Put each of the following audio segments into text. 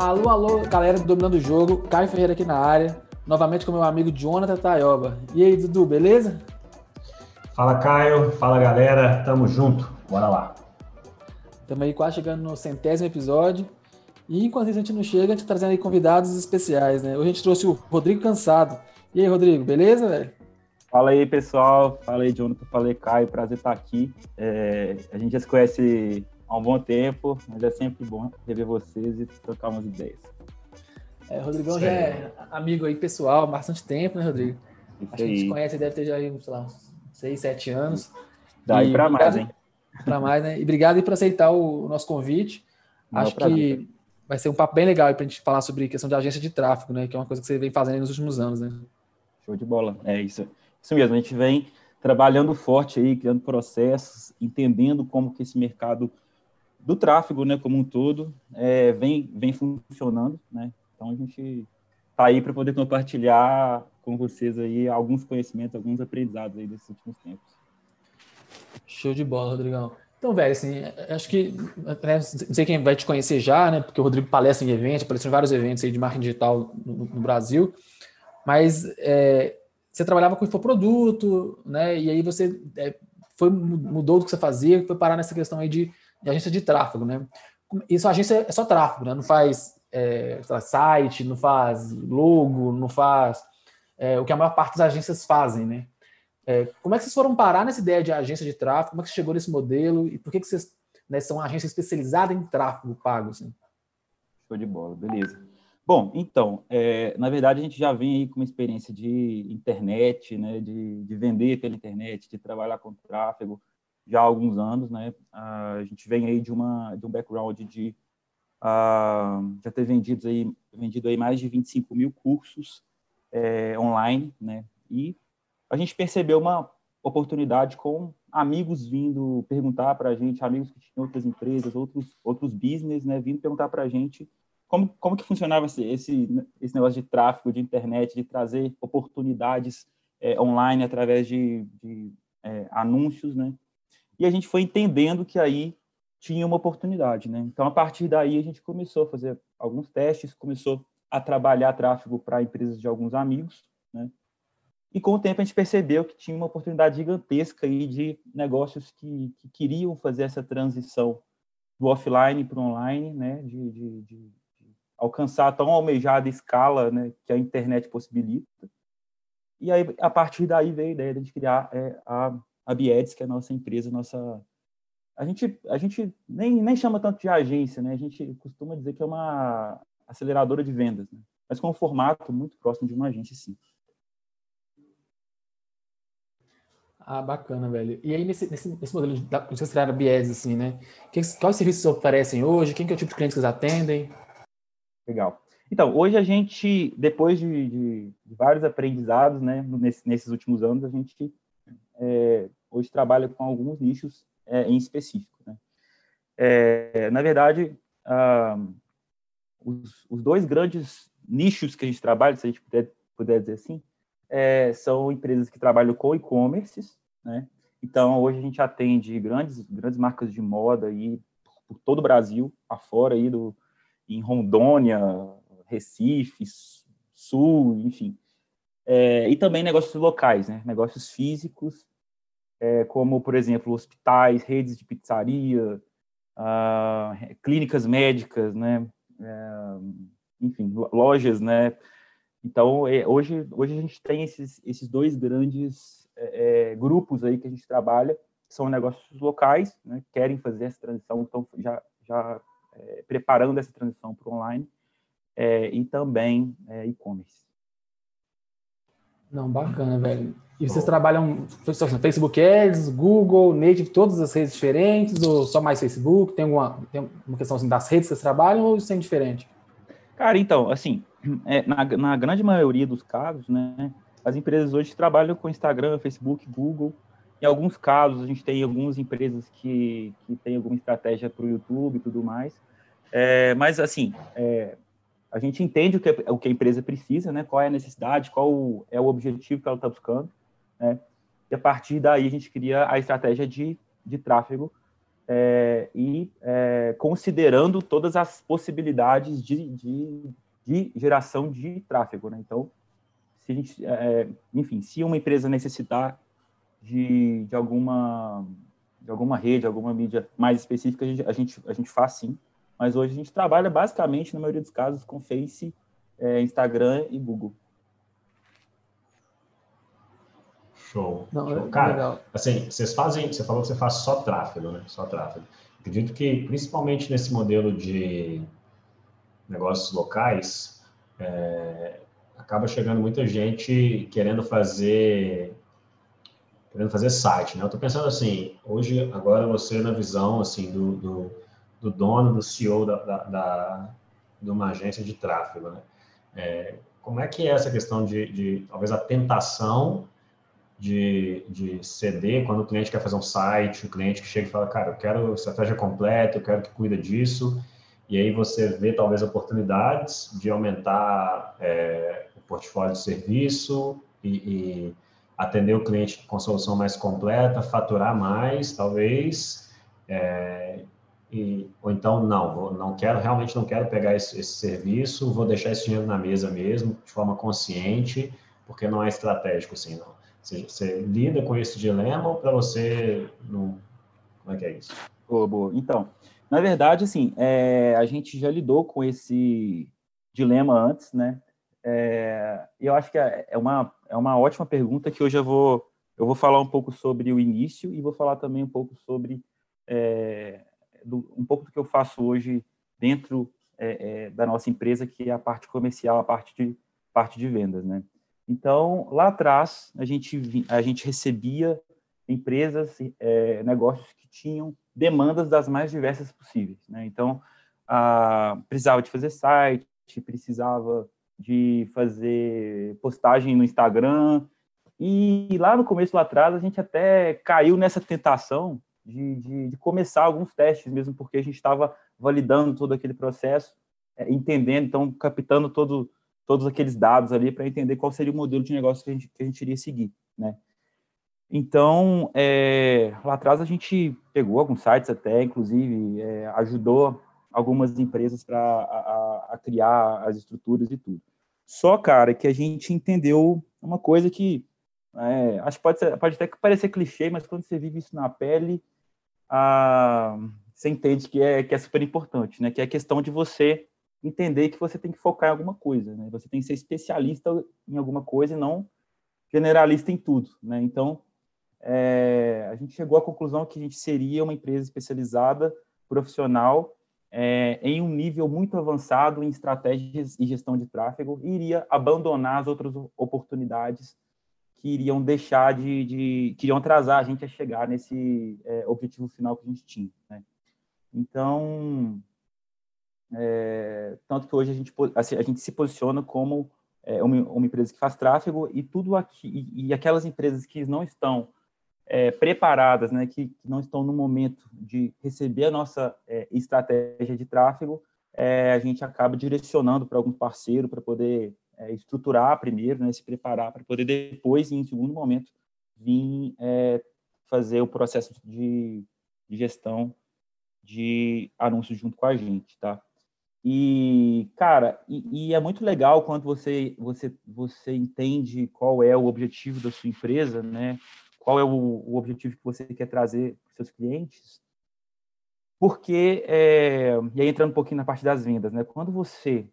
Alô, alô, galera do Dominando o Jogo, Caio Ferreira aqui na área, novamente com meu amigo Jonathan Taioba. E aí, Dudu, beleza? Fala, Caio. Fala, galera. Tamo junto. Bora lá. Estamos aí quase chegando no centésimo episódio. E enquanto a gente não chega, a gente tá trazendo aí convidados especiais, né? Hoje a gente trouxe o Rodrigo Cansado. E aí, Rodrigo, beleza, velho? Fala aí, pessoal. Fala aí, Jonathan. Fala aí, Caio. Prazer estar aqui. É, a gente já se conhece há um bom tempo, mas é sempre bom rever vocês e trocar umas ideias. É, o Rodrigão já é amigo aí pessoal há bastante tempo, né, Rodrigo? Isso Acho aí. que a gente conhece, deve ter já aí, sei lá, seis, sete anos. Daí para mais, hein? Para mais, né? E obrigado aí por aceitar o, nosso convite. Não, Acho que vai ser um papo bem legal para a gente falar sobre questão de agência de tráfego, né? Que é uma coisa que você vem fazendo nos últimos anos, né? Show de bola. É isso. Isso mesmo. A gente vem trabalhando forte aí, criando processos, entendendo como que esse mercado do tráfego, né, como um todo, é, vem, vem funcionando, né? Então a gente está aí para poder compartilhar com vocês aí alguns conhecimentos, alguns aprendizados aí desses últimos tempos. Show de bola, Rodrigão. Então, velho, assim, acho que né, não sei quem vai te conhecer já, né? Porque o Rodrigo palestra em eventos, apareceu em vários eventos aí de marketing digital no, no Brasil, mas é, você trabalhava com infoproduto, né? E aí você é, foi mudou do que você fazia, foi parar nessa questão aí de de agência de tráfego, né? Isso a agência é só tráfego, né? Não faz é, site, não faz logo, não faz é, o que a maior parte das agências fazem, né? É, como é que vocês foram parar nessa ideia de agência de tráfego? Como é que chegou nesse modelo? E por que, que vocês né, são uma agência especializada em tráfego pago? Assim? Show de bola, beleza. Bom, então, é, na verdade a gente já vem aí com uma experiência de internet, né, de, de vender pela internet, de trabalhar com tráfego já há alguns anos, né? A gente vem aí de uma de um background de uh, já ter vendido aí vendido aí mais de 25 mil cursos é, online, né? E a gente percebeu uma oportunidade com amigos vindo perguntar para a gente, amigos que tinham outras empresas, outros outros business, né? Vindo perguntar para a gente como, como que funcionava esse, esse, esse negócio de tráfego de internet, de trazer oportunidades é, online através de, de é, anúncios, né? E a gente foi entendendo que aí tinha uma oportunidade, né? Então, a partir daí, a gente começou a fazer alguns testes, começou a trabalhar tráfego para empresas de alguns amigos, né? E com o tempo a gente percebeu que tinha uma oportunidade gigantesca aí de negócios que, que queriam fazer essa transição do offline para o online, né? De, de, de, alcançar a tão almejada escala, né? Que a internet possibilita. E aí, a partir daí veio a ideia de criar é, a a Bieds, que é a nossa empresa, nossa a gente a gente nem, nem chama tanto de agência, né? A gente costuma dizer que é uma aceleradora de vendas, né? mas com um formato muito próximo de uma agência, sim. Ah, bacana, velho. E aí, nesse, nesse, nesse modelo de vocês criaram a Bieds, assim, né? Que, quais serviços oferecem hoje? Quem que é o tipo de cliente que vocês atendem? Legal. Então, hoje a gente, depois de, de, de vários aprendizados, né, nesse, nesses últimos anos, a gente é, hoje trabalha com alguns nichos é, em específico. Né? É, na verdade, ah, os, os, dois grandes nichos que a gente trabalha, se a gente puder, puder dizer assim, é, são empresas que trabalham com e-commerces, né? Então, hoje a gente atende grandes, grandes marcas de moda aí por todo o Brasil, afora aí do, em Rondônia, Recife, Sul, enfim. É, e também negócios locais, né? negócios físicos, é, como, por exemplo, hospitais, redes de pizzaria, uh, clínicas médicas, né? É, enfim, lojas, né? Então, é, hoje, hoje a gente tem esses, esses dois grandes é, é, grupos aí que a gente trabalha, que são negócios locais, né? querem fazer essa transição, estão já, já preparando essa transição para o online, e também e-commerce. Não, bacana, velho. E vocês trabalham Facebook Ads, Google, Native, todas as redes diferentes, ou só mais Facebook? Tem alguma tem uma questão assim, das redes que vocês trabalham ou isso é diferente? Cara, então, assim, é, na, na grande maioria dos casos, né, as empresas hoje trabalham com Instagram, Facebook, Google. Em alguns casos, a gente tem algumas empresas que, que têm alguma estratégia para o YouTube e tudo mais. É, mas, assim, é, a gente entende o que, o que a empresa precisa, né? qual é a necessidade, qual é o objetivo que ela está buscando, né? e a partir daí a gente cria a estratégia de, de tráfego é, e é, considerando todas as possibilidades de, de, de, geração de tráfego. Né? Então, se a gente, é, enfim, se uma empresa necessitar de, de, alguma, de alguma rede, alguma mídia mais específica, a gente, a gente, a gente faz sim. Mas hoje a gente trabalha basicamente, na maioria dos casos, com Face, é, Instagram e Google. Show. Não, Show. É Cara, legal. assim, vocês fazem, você falou que você faz só tráfego, né? Só tráfego. Acredito que, principalmente nesse modelo de negócios locais, é, acaba chegando muita gente querendo fazer querendo fazer site, né? Eu estou pensando assim, hoje, agora você na visão, assim, do, do, do dono, do CEO da, da, da, de uma agência de tráfego, né? É, como é que é essa questão de, de talvez a tentação de, de CD, quando o cliente quer fazer um site, o cliente que chega e fala, cara, eu quero estratégia completa, eu quero que cuida disso, e aí você vê talvez oportunidades de aumentar é, o portfólio de serviço e, e, atender o cliente com solução mais completa, faturar mais, talvez, é, e, ou então não, vou, não quero, realmente não quero pegar esse, esse serviço, vou deixar esse dinheiro na mesa mesmo, de forma consciente, porque não é estratégico assim, não. Você, você lida com esse dilema ou para você não. Como é que é isso? Boa, boa. Então, na verdade, assim, é, a gente já lidou com esse dilema antes, né? É, eu acho que é, é uma, é uma ótima pergunta que hoje eu vou, eu vou falar um pouco sobre o início e vou falar também um pouco sobre é, do, um pouco do que eu faço hoje dentro é, é, da nossa empresa, que é a parte comercial, a parte de, parte de vendas, né? Então, lá atrás, a gente, a gente recebia empresas, é, negócios que tinham demandas das mais diversas possíveis. Né? Então, a, precisava de fazer site, precisava de fazer postagem no Instagram. E lá no começo, lá atrás, a gente até caiu nessa tentação de, de, de começar alguns testes, mesmo porque a gente estava validando todo aquele processo, é, entendendo, então, captando todo todos aqueles dados ali para entender qual seria o modelo de negócio que a gente, que a gente iria seguir, né? Então, é, lá atrás a gente pegou alguns sites até, inclusive, é, ajudou algumas empresas para a, a, criar as estruturas e tudo. Só, cara, que a gente entendeu uma coisa que é, acho que pode, ser, pode até parecer clichê, mas quando você vive isso na pele, a, você entende que é, que é super importante, né? Que é a questão de você entender que você tem que focar em alguma coisa, né? Você tem que ser especialista em alguma coisa e não generalista em tudo, né? Então, é, a gente chegou à conclusão que a gente seria uma empresa especializada, profissional, é, em um nível muito avançado em estratégias e gestão de tráfego e iria abandonar as outras oportunidades que iriam deixar de, de que iriam atrasar a gente a chegar nesse é, objetivo final que a gente tinha, né? Então, é, tanto que hoje a gente, assim, a gente se posiciona como é, uma, uma, empresa que faz tráfego e tudo aqui e, e aquelas empresas que não estão é, preparadas, né, que, que, não estão no momento de receber a nossa é, estratégia de tráfego, é, a gente acaba direcionando para algum parceiro para poder é, estruturar primeiro, né, se preparar para poder depois, em segundo momento, vir fazer o processo de, de gestão de anúncios junto com a gente, tá? E, cara, e, e, é muito legal quando você, você, você entende qual é o objetivo da sua empresa, né? Qual é o, o objetivo que você quer trazer para seus clientes. Porque, é, e aí entrando um pouquinho na parte das vendas, né? Quando você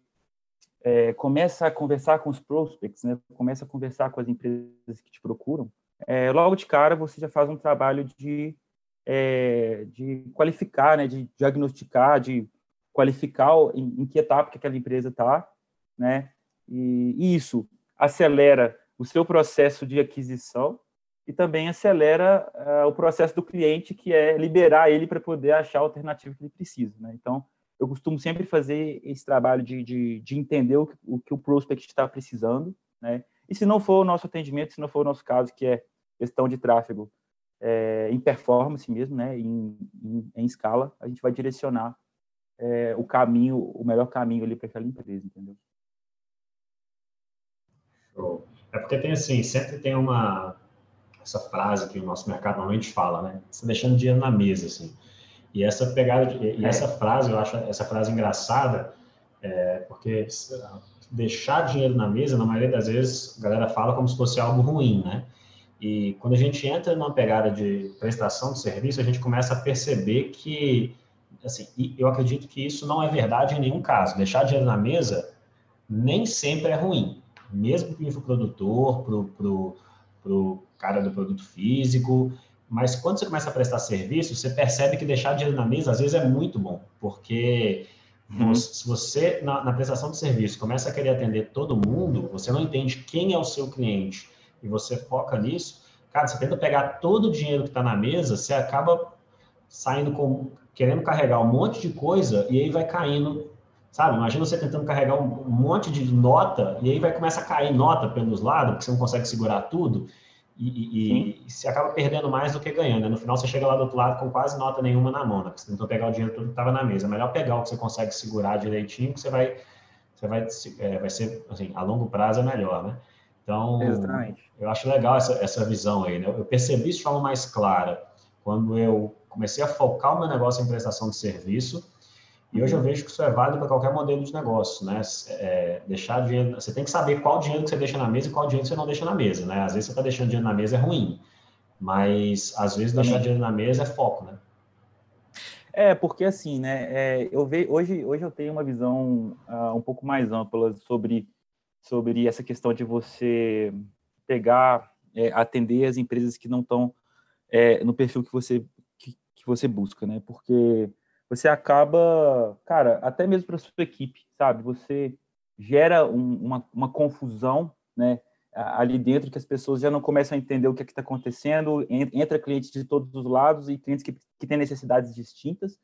é, começa a conversar com os prospects, né? Começa a conversar com as empresas que te procuram, é, logo de cara você já faz um trabalho de, é, de qualificar, né? De diagnosticar, de qualificar em, em que etapa que aquela empresa está, né? E, e isso acelera o seu processo de aquisição e também acelera uh, o processo do cliente, que é liberar ele para poder achar a alternativa que ele precisa. Né? Então, eu costumo sempre fazer esse trabalho de, de, de entender o que, o que, o prospect está precisando. Né? E se não for o nosso atendimento, se não for o nosso caso, que é questão de tráfego é, em performance mesmo, né? em, em, em escala, a gente vai direcionar é, o caminho, o melhor caminho ali para aquela empresa, entendeu? É porque tem assim, sempre tem uma essa frase que o nosso mercado normalmente fala, né? Você tá deixando dinheiro na mesa, assim. E essa pegada, de, e é. essa frase, eu acho essa frase engraçada, é, porque deixar dinheiro na mesa, na maioria das vezes, a galera fala como se fosse algo ruim, né? E quando a gente entra numa pegada de prestação de serviço, a gente começa a perceber que, assim, eu acredito que isso não é verdade em nenhum caso. Deixar dinheiro na mesa nem sempre é ruim, mesmo para o infoprodutor, para o cara do produto físico. Mas quando você começa a prestar serviço, você percebe que deixar dinheiro na mesa às vezes é muito bom, porque uhum. se você, na, na prestação de serviço, começa a querer atender todo mundo, você não entende quem é o seu cliente e você foca nisso, cara, você tenta pegar todo o dinheiro que está na mesa, você acaba saindo com querendo carregar um monte de coisa e aí vai caindo, sabe? Imagina você tentando carregar um, um monte de nota e aí vai começar a cair nota pelos lados, porque você não consegue segurar tudo e, e, e você acaba perdendo mais do que ganhando. Né? No final você chega lá do outro lado com quase nota nenhuma na mão, né? Você tentou pegar o dinheiro todo que estava na mesa. É melhor pegar o que você consegue segurar direitinho, que você vai, você vai, é, vai ser, assim, a longo prazo é melhor, né? Então, Exatamente. eu acho legal essa, essa visão aí, né? Eu percebi isso de forma mais clara quando eu comecei a focar o meu negócio em prestação de serviço e hoje eu vejo que isso é válido para qualquer modelo de negócio, né? É, deixar dinheiro, você tem que saber qual dinheiro que você deixa na mesa e qual dinheiro que você não deixa na mesa, né? Às vezes você está deixando dinheiro na mesa é ruim, mas às vezes Também. deixar dinheiro na mesa é foco, né? É, porque assim, né? É, eu vejo hoje, hoje eu tenho uma visão uh, um pouco mais ampla sobre sobre essa questão de você pegar, é, atender as empresas que não estão é, no perfil que você que, que, você busca, né? Porque você acaba, cara, até mesmo para sua equipe, sabe? Você gera um, uma, uma confusão, né? Ali dentro que as pessoas já não começam a entender o que é está acontecendo, entra clientes de todos os lados e clientes que, que têm necessidades distintas,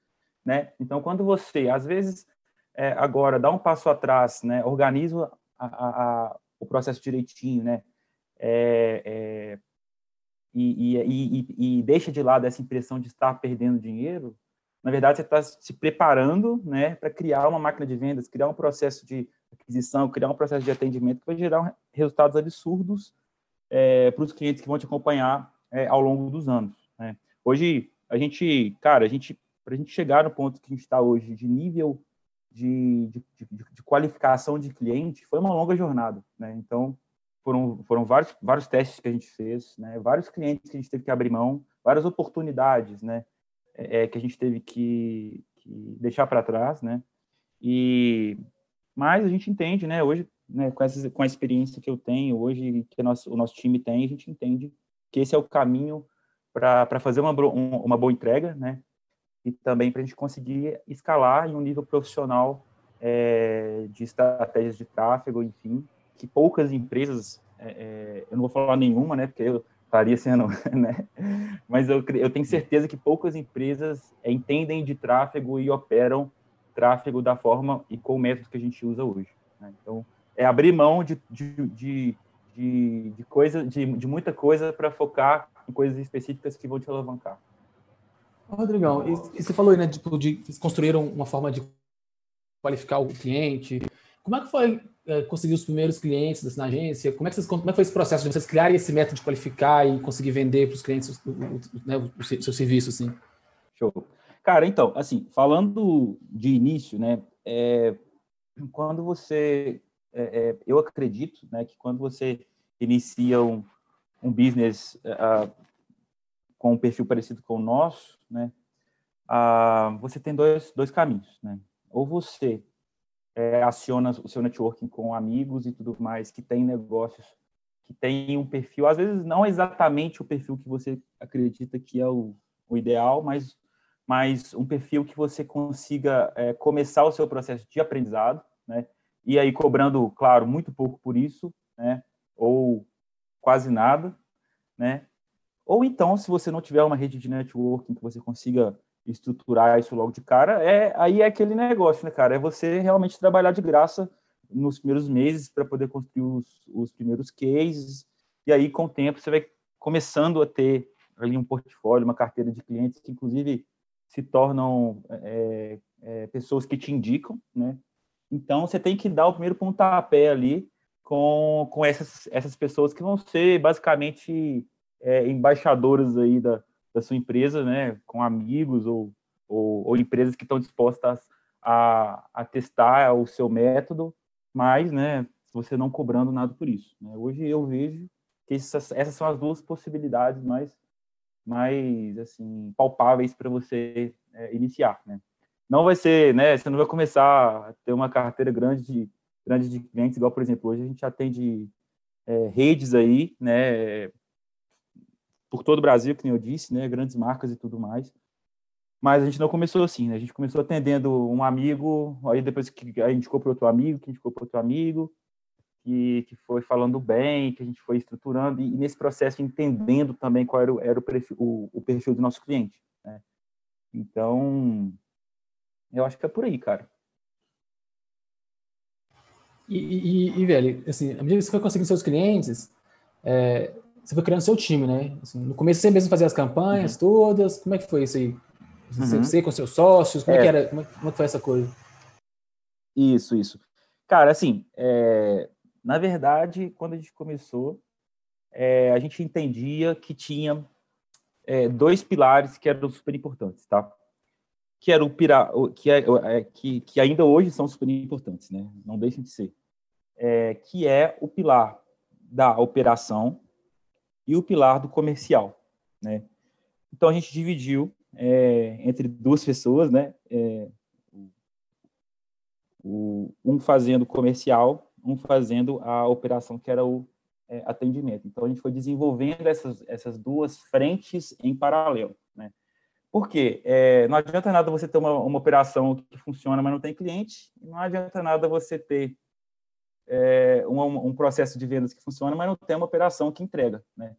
né? Então, quando você, às vezes, é, agora dá um passo atrás, né? Organiza a, a, o processo direitinho, né? É, é, e, e, e, e, deixa de lado essa impressão de estar perdendo dinheiro, na verdade, você está se preparando né, para criar uma máquina de vendas, criar um processo de aquisição, criar um processo de atendimento que vai gerar resultados absurdos é, para os clientes que vão te acompanhar é, ao longo dos anos. Né? Hoje, a gente, cara, a gente, para a gente chegar no ponto que a gente está hoje, de nível de, de, de, de, qualificação de cliente foi uma longa jornada, né? Então foram foram vários vários testes que a gente fez, né? Vários clientes que a gente teve que abrir mão, várias oportunidades, né? É, é que a gente teve que, que deixar para trás, né? E mas a gente entende, né? Hoje, né? Com essa com a experiência que eu tenho hoje, que nosso, o nosso time tem, a gente entende que esse é o caminho para fazer uma, uma boa entrega, né? e também para a gente conseguir escalar em um nível profissional é, de estratégias de tráfego, enfim, que poucas empresas, é, é eu não vou falar nenhuma, né, porque eu estaria sendo, né, mas eu, eu tenho certeza que poucas empresas entendem de tráfego e operam tráfego da forma e com o método que a gente usa hoje. Né? Então, é abrir mão de, de, de, de, de coisa, de, de muita coisa para focar em coisas específicas que vão te alavancar. Rodrigão, e, e, você falou aí, né, tipo, de vocês construíram uma forma de qualificar o cliente. Como é que foi é, conseguir os primeiros clientes na agência? Como é, que vocês, como é que foi esse processo de vocês criarem esse método de qualificar e conseguir vender para os clientes o, o, né, o, seu serviço, assim? Show. Cara, então, assim, falando de início, né, é, quando você, é, é eu acredito, né, que quando você inicia um, um business uh, com um perfil parecido com o nosso, né, ah, você tem dois, dois caminhos, né? Ou você é, aciona o seu networking com amigos e tudo mais que tem negócios que tem um perfil, às vezes não exatamente o perfil que você acredita que é o, o ideal, mas, mas um perfil que você consiga é, começar o seu processo de aprendizado, né? E aí cobrando, claro, muito pouco por isso, né? Ou quase nada, né? Ou então, se você não tiver uma rede de networking que você consiga estruturar isso logo de cara, é aí é aquele negócio, né, cara? É você realmente trabalhar de graça nos primeiros meses para poder construir os, os, primeiros cases, e aí, com o tempo, você vai começando a ter ali um portfólio, uma carteira de clientes que, inclusive, se tornam é, é, pessoas que te indicam, né? Então, você tem que dar o primeiro pontapé ali com, com essas, essas pessoas que vão ser, basicamente, é, aí da, da sua empresa, né, com amigos ou, ou, ou empresas que estão dispostas a, a, testar o seu método, mas, né, você não cobrando nada por isso. Né? Hoje eu vejo que essas, essas são as duas possibilidades mais, mais assim, palpáveis para você é, iniciar, né? Não vai ser, né, você não vai começar a ter uma carteira grande de, grande de clientes, igual, por exemplo, hoje a gente atende é, redes aí, né, por todo o Brasil, que nem eu disse, né, grandes marcas e tudo mais. Mas a gente não começou assim, né? A gente começou atendendo um amigo, aí depois que a gente comprou outro amigo, que a gente comprou outro amigo, que, que foi falando bem, que a gente foi estruturando, e, nesse processo entendendo também qual era o, era o, perfil, o, o perfil do nosso cliente. Né? Então, eu acho que é por aí, cara. E, e, e, velho, assim, à medida que você foi conseguindo seus clientes, é, você foi criando seu time, né? Assim, no começo você mesmo fazia as campanhas uhum. todas, como é que foi isso aí? Você, uhum. você com seus sócios, como é, é que era, como, é, como é foi essa coisa? Isso, isso. Cara, assim, é, na verdade, quando a gente começou, é, a gente entendia que tinha é, dois pilares que eram super importantes, tá? Que era o pira, que, é, é, que, que ainda hoje são super importantes, né? Não deixem de ser. É, que é o pilar da operação e o pilar do comercial, né? Então a gente dividiu é, entre duas pessoas, né? É, o, um fazendo comercial, um fazendo a operação que era o é, atendimento. Então a gente foi desenvolvendo essas essas duas frentes em paralelo, né? Porque é, não adianta nada você ter uma, uma operação que funciona, mas não tem cliente, não adianta nada você ter é, um, um, processo de vendas que funciona, mas não tem uma operação que entrega, né?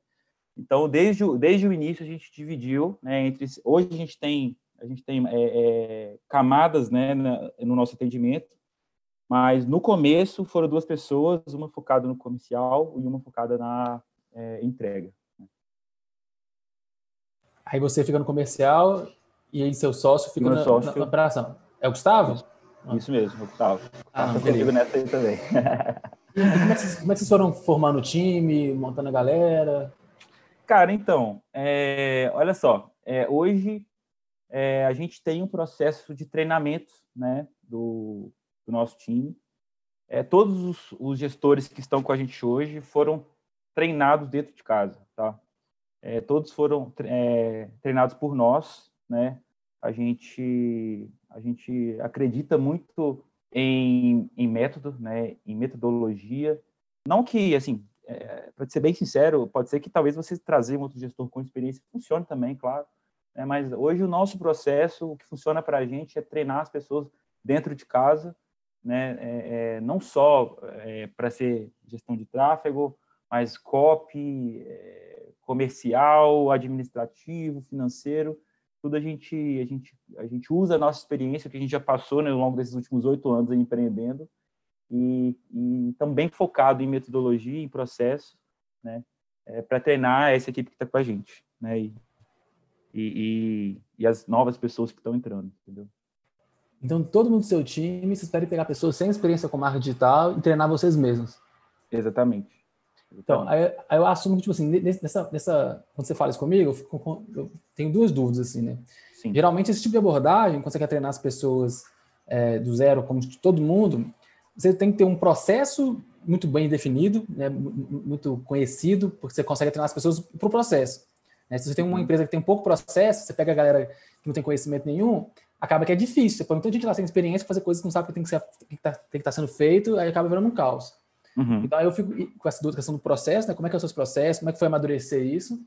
Então, desde, o, desde o início, a gente dividiu, né, entre, hoje a gente tem, a gente tem é, é, camadas, né, na, no nosso atendimento, mas no começo foram duas pessoas, uma focada no comercial e uma focada na é, entrega. Aí você fica no comercial e aí seu sócio fica na, sócio... na operação. É o Gustavo? Isso, Isso mesmo, o Gustavo. Ah, comigo nessa aí também. como, é vocês, como é que vocês foram formando o time, montando a galera? Cara, então, é, olha só, é, hoje é, a gente tem um processo de treinamento né, do, do nosso time. É, todos os, os, gestores que estão com a gente hoje foram treinados dentro de casa, tá? É, todos foram é, treinados por nós, né? A gente, a gente acredita muito em, em método, né? Em metodologia. Não que, assim, é, para ser bem sincero, pode ser que talvez você trazer um outro gestor com experiência funcione também, claro. Né? Mas hoje o nosso processo, o que funciona para a gente é treinar as pessoas dentro de casa, né? É, é, não só é, para ser gestão de tráfego, mas copy, é, comercial, administrativo, financeiro, tudo a gente a gente a gente usa a nossa experiência que a gente já passou né, ao longo desses últimos oito anos empreendendo e, e também focado em metodologia, em processo, né, é, para treinar essa equipe que está com a gente, né, e, e, e, as novas pessoas que estão entrando, entendeu? Então, todo mundo do seu time, vocês querem pegar pessoas sem experiência com marketing digital e treinar vocês mesmos. Exatamente. Então, aí, aí, eu assumo que, tipo assim, nessa, nessa, quando você fala isso comigo, eu, fico, eu tenho duas dúvidas, assim, né? Sim. Geralmente, esse tipo de abordagem, quando você quer treinar as pessoas é, do zero, como todo mundo, você tem que ter um processo muito bem definido, né, muito conhecido, porque você consegue treinar as pessoas para o processo. Né? Se você tem uma uhum. empresa que tem pouco processo, você pega a galera que não tem conhecimento nenhum, acaba que é difícil. Você põe muita gente lá sem experiência fazer coisas que não sabe que tem que, que tá, estar tá sendo feito, aí acaba virando um caos. Uhum. Então, eu fico com essa dúvida questão do processo, né? como é que é os seus processos, como é que foi amadurecer isso.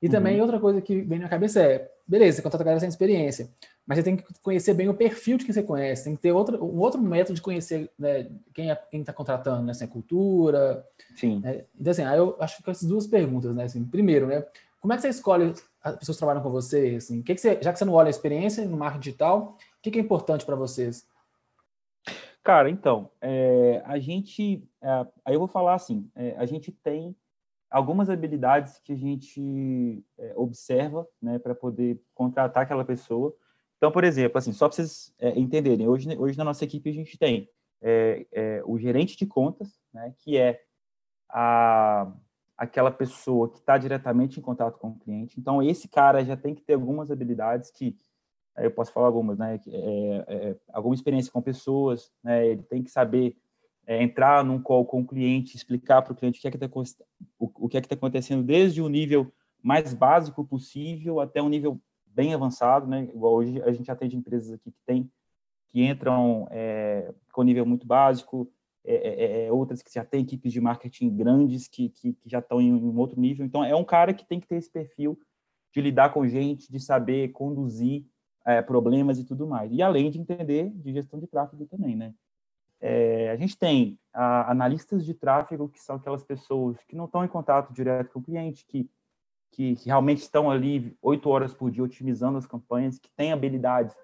E também uhum. outra coisa que vem na cabeça é, beleza, você contrata a galera sem experiência, mas você tem que conhecer bem o perfil de quem você conhece, tem que ter outro, um outro método de conhecer né, quem é, está contratando, né, assim, a cultura. Sim. Né? Então, assim, aí eu acho que essas duas perguntas, né? Assim, primeiro, né? Como é que você escolhe as pessoas que trabalham com você? Assim, que que você, já que você não olha a experiência no marketing digital, o que, que é importante para vocês? Cara, então, é, a gente, é, aí eu vou falar assim, é, a gente tem algumas habilidades que a gente é, observa, né, para poder contratar aquela pessoa. Então, por exemplo, assim, só para vocês é, entenderem, hoje, hoje na nossa equipe a gente tem é, o gerente de contas, né, que é a, aquela pessoa que está diretamente em contato com o cliente. Então, esse cara já tem que ter algumas habilidades que eu posso falar algumas, né? É, é, alguma experiência com pessoas, né? Ele tem que saber é, entrar num call com o cliente, explicar para o cliente o que é que está o, o que é que tá acontecendo desde o nível mais básico possível até um nível bem avançado, né? Igual hoje a gente atende empresas aqui que tem que entram é, com nível muito básico, é, é, é, outras que já têm equipes de marketing grandes que, que, que já estão em um outro nível. Então é um cara que tem que ter esse perfil de lidar com gente, de saber conduzir é, problemas e tudo mais. E além de entender de gestão de tráfego também, né? É, a gente tem a, analistas de tráfego, que são aquelas pessoas que não estão em contato direto com o cliente, que, que, que realmente estão ali oito horas por dia otimizando as campanhas, que têm habilidades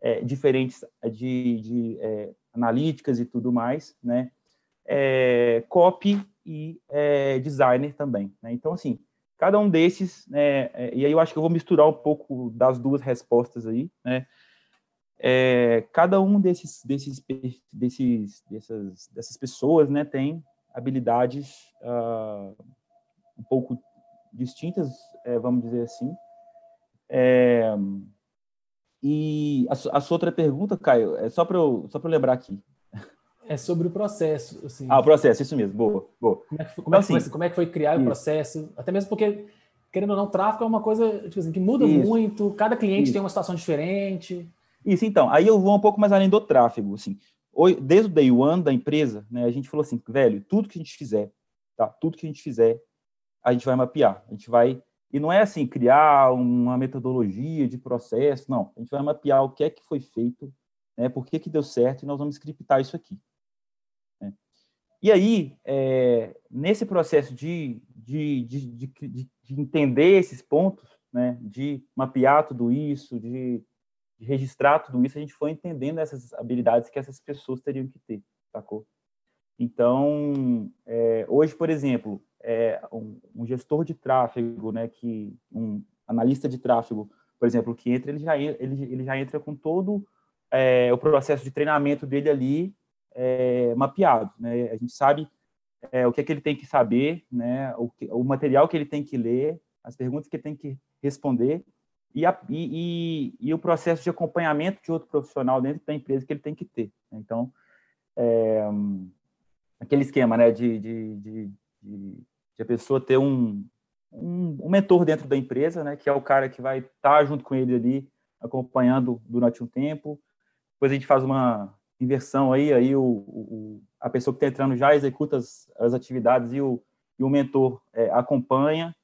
é, diferentes de, de é, analíticas e tudo mais, né? É, copy e é, designer também, né? Então, assim, cada um desses, né, é, e aí eu acho que eu vou misturar um pouco das duas respostas aí, né? É, cada um desses, desses, desses, dessas, dessas pessoas, né, tem habilidades uh, um pouco distintas, é, vamos dizer assim. É, e a, a, sua outra pergunta, Caio, é só para eu, só eu lembrar aqui. É sobre o processo. Assim. Ah, o processo, isso mesmo. Boa, boa. Como é que foi, como então, é que assim, foi, como é que foi criado isso. o processo? Até mesmo porque, querendo ou não, tráfego é uma coisa tipo assim, que muda isso. muito, cada cliente isso. tem uma situação diferente. Isso, então. Aí eu vou um pouco mais além do tráfego. Assim. Desde o day one da empresa, né, a gente falou assim, velho, tudo que a gente fizer, tá? tudo que a gente fizer, a gente vai mapear. A gente vai... E não é assim, criar uma metodologia de processo, não. A gente vai mapear o que é que foi feito, né, por que, que deu certo, e nós vamos scriptar isso aqui. E aí, é, nesse processo de, de, de, de, de entender esses pontos, né, de mapear tudo isso, de, de, registrar tudo isso, a gente foi entendendo essas habilidades que essas pessoas teriam que ter, sacou? Então, é, hoje, por exemplo, é, um, um, gestor de tráfego, né, que um analista de tráfego, por exemplo, que entra, ele já, ele, ele já entra com todo é, o processo de treinamento dele ali é. Né? A gente sabe é, o que é que ele tem que saber, né? o, que, o material que ele tem que ler, as perguntas que ele tem que responder e, a, e, e, e, o processo de acompanhamento de outro profissional dentro da empresa que ele tem que ter. Né? Então, é, aquele esquema né, de, de, de, de, a pessoa ter um, um, um, mentor dentro da empresa, né, que é o cara que vai estar junto com ele ali, acompanhando durante um tempo. Depois a gente faz uma, inversão aí, aí o, o a pessoa que está entrando já executa as, as atividades e o, e o mentor é, acompanha.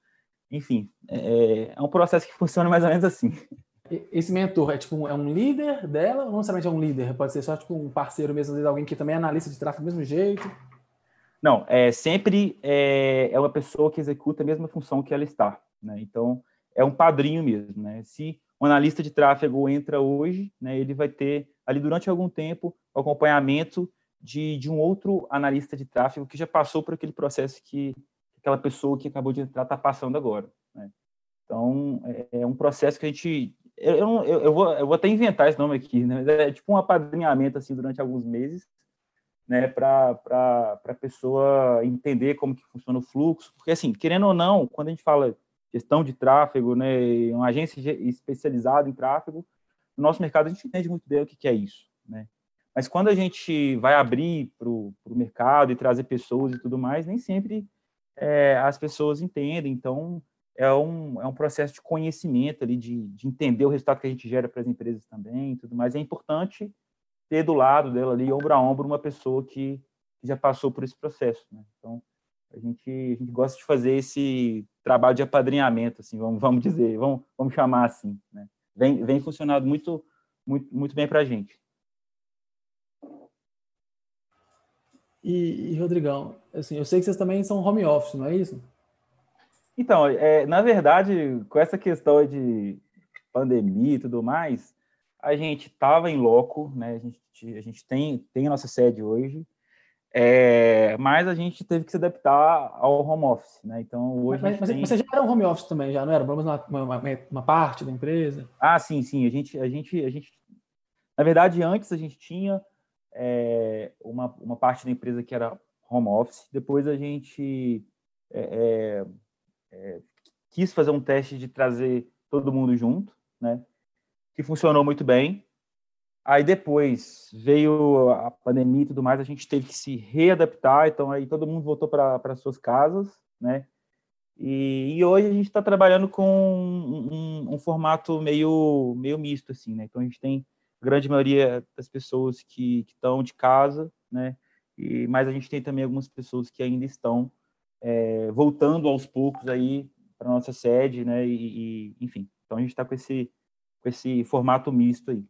Enfim, é, é, um processo que funciona mais ou menos assim. Esse mentor é tipo é um líder dela, ou não necessariamente é um líder, pode ser só tipo um parceiro mesmo, às vezes alguém que também é analista de tráfego do mesmo jeito. Não, é sempre é, é uma pessoa que executa a mesma função que ela está, né? Então é um padrinho mesmo, né? Se um analista de tráfego entra hoje, né, ele vai ter ali durante algum tempo o acompanhamento de, de um outro analista de tráfego que já passou por aquele processo que aquela pessoa que acabou de entrar está passando agora. Né? Então, é, é, um processo que a gente... Eu, eu, eu, vou, eu vou até inventar esse nome aqui, né? é tipo um apadrinhamento assim, durante alguns meses, né, para a pessoa entender como que funciona o fluxo, porque assim, querendo ou não, quando a gente fala gestão de tráfego, né, uma agência especializada em tráfego, no nosso mercado a gente entende muito bem o que, é isso, né? Mas quando a gente vai abrir para o mercado e trazer pessoas e tudo mais, nem sempre é, as pessoas entendem. Então, é um, é um processo de conhecimento ali, de, de entender o resultado que a gente gera para as empresas também e tudo mais. É importante ter do lado dela ali, ombro a ombro, uma pessoa que, que já passou por esse processo. Né? Então, a gente, a gente gosta de fazer esse trabalho de apadrinhamento, assim, vamos, vamos dizer, vamos, vamos chamar assim, né? Vem, vem funcionando muito, muito, muito bem para a gente. E, e, Rodrigão, assim, eu sei que vocês também são home office, não é isso? Então, é, na verdade, com essa questão de pandemia e tudo mais, a gente estava em loco, né? A gente, a gente tem, tem a nossa sede hoje, é, mas a gente teve que se adaptar ao home office, né? Então hoje. Mas, mas tem... você já era um home office também, já não era? Menos uma, uma, uma, parte da empresa? Ah, sim, sim. A gente, a gente, a gente. Na verdade, antes a gente tinha é, uma, uma parte da empresa que era home office. Depois a gente é, é, é quis fazer um teste de trazer todo mundo junto, né? que funcionou muito bem. Aí depois veio a pandemia e tudo mais, a gente teve que se readaptar, então aí todo mundo voltou para suas casas, né? E, e, hoje a gente está trabalhando com um, um, um, formato meio, meio misto, assim, né? Então a gente tem a grande maioria das pessoas que estão de casa, né? E, mas a gente tem também algumas pessoas que ainda estão é, voltando aos poucos aí para nossa sede, né? E, e, enfim, então a gente está com esse, com esse formato misto aí.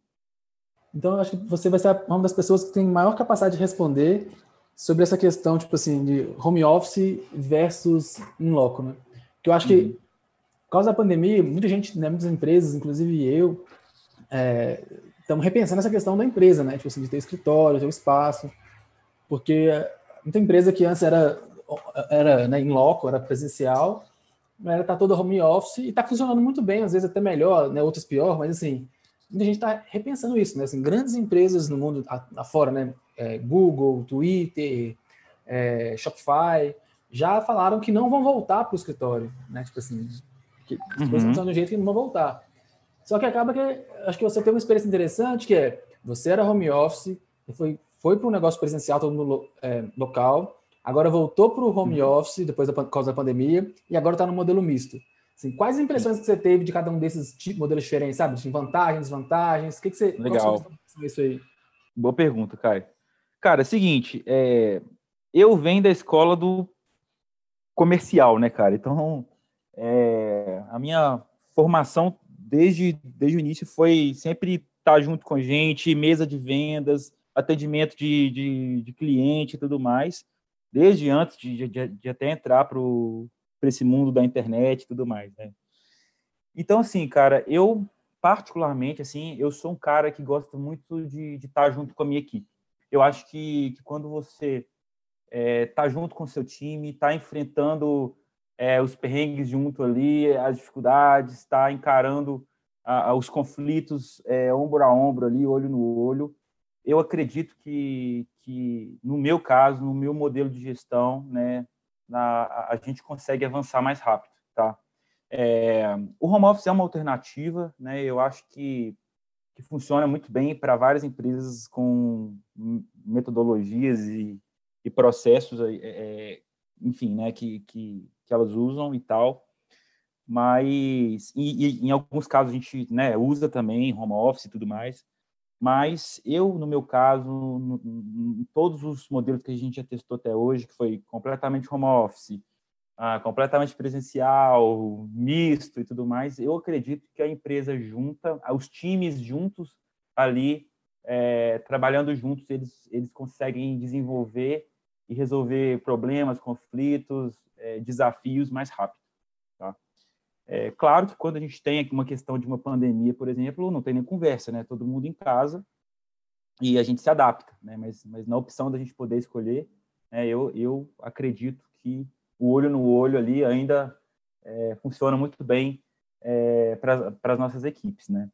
Então, eu acho que você vai ser uma das pessoas que tem maior capacidade de responder sobre essa questão, tipo assim, de home office versus in loco, né? Que eu acho que, uhum. por causa da pandemia, muita gente, né, muitas empresas, inclusive eu, estamos é, repensando essa questão da empresa, né? Tipo assim, de ter escritório, ter um espaço, porque muita empresa que antes era, era né, in loco, era presencial, era tá toda home office e está funcionando muito bem, às vezes até melhor, né? Outras pior, mas assim, muita gente está repensando isso, né? Assim, grandes empresas no mundo afora, né? É, Google, Twitter, é, Shopify, já falaram que não vão voltar para o escritório, né? Tipo assim, que as uhum. coisas estão de um jeito que não vão voltar. Só que acaba que acho que você tem uma experiência interessante que é você era home office, foi foi para um negócio presencial todo mundo é, local, agora voltou para o home uhum. office depois da por causa da pandemia e agora está no modelo misto. Assim, quais impressões que você teve de cada um desses tipos, modelos diferentes, sabe? De vantagens, desvantagens? O que, que você. Legal. Isso aí? Boa pergunta, Caio. Cara, é o seguinte, é, eu venho da escola do comercial, né, cara? Então, é, a minha formação desde, desde o início foi sempre estar junto com a gente, mesa de vendas, atendimento de, de, de cliente e tudo mais, desde antes de, de, de até entrar para o para esse mundo da internet e tudo mais, né? Então, assim, cara, eu particularmente, assim, eu sou um cara que gosta muito de, estar junto com a minha equipe. Eu acho que, que quando você está é, junto com o seu time, está enfrentando é, os perrengues junto ali, as dificuldades, está encarando a, a, os conflitos é, ombro a ombro ali, olho no olho, eu acredito que, que, no meu caso, no meu modelo de gestão, né, na, a gente consegue avançar mais rápido, tá? É, o home office é uma alternativa, né? Eu acho que, que funciona muito bem para várias empresas com metodologias e, e processos, é, é, enfim, né? Que, que, que elas usam e tal. Mas e, e, em alguns casos a gente né, usa também home office e tudo mais. Mas eu, no meu caso, em todos os modelos que a gente já testou até hoje, que foi completamente home office, ah, completamente presencial, misto e tudo mais, eu acredito que a empresa junta, os times juntos ali, é, trabalhando juntos, eles, eles conseguem desenvolver e resolver problemas, conflitos, é, desafios mais rápido. É claro que quando a gente tem aqui uma questão de uma pandemia, por exemplo, não tem nem conversa, né? Todo mundo em casa e a gente se adapta, né? Mas, mas na opção da gente poder escolher, né, eu, eu acredito que o olho no olho ali ainda é, funciona muito bem é, para as nossas equipes, né?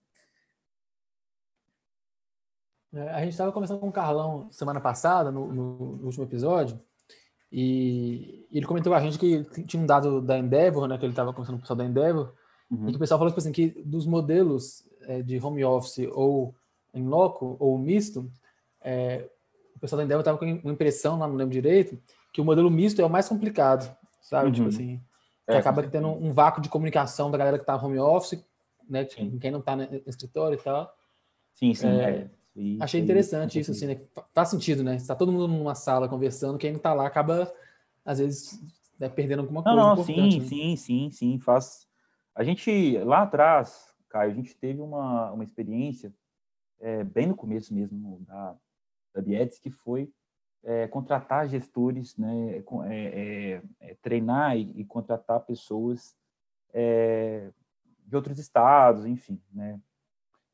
É, a gente estava conversando com o Carlão semana passada, no, no último episódio, e ele comentou com a gente que tinha um dado da Endeavor, né, que ele estava conversando com o pessoal da Endeavor, uhum. e que o pessoal falou tipo assim, que dos modelos é, de home office ou em loco ou misto, é, o pessoal da Endeavor estava com uma impressão, não lembro direito, que o modelo misto é o mais complicado, sabe? Tipo uhum. Tipo assim, que é, acaba tendo um vácuo de comunicação da galera que está home office, né, quem não está no escritório e tal. Sim, sim. É, é. E, Achei interessante isso, assim, né? Faz sentido, né? Está todo mundo numa sala conversando, quem não está lá acaba, às vezes, né, perdendo alguma coisa. Não, não, sim, né? sim, sim, sim. Faz. A gente, lá atrás, Caio, a gente teve uma, uma experiência, é, bem no começo mesmo da, da Biedes, que foi é, contratar gestores, né? É, é, é, treinar e, e, contratar pessoas é, de outros estados, enfim, né?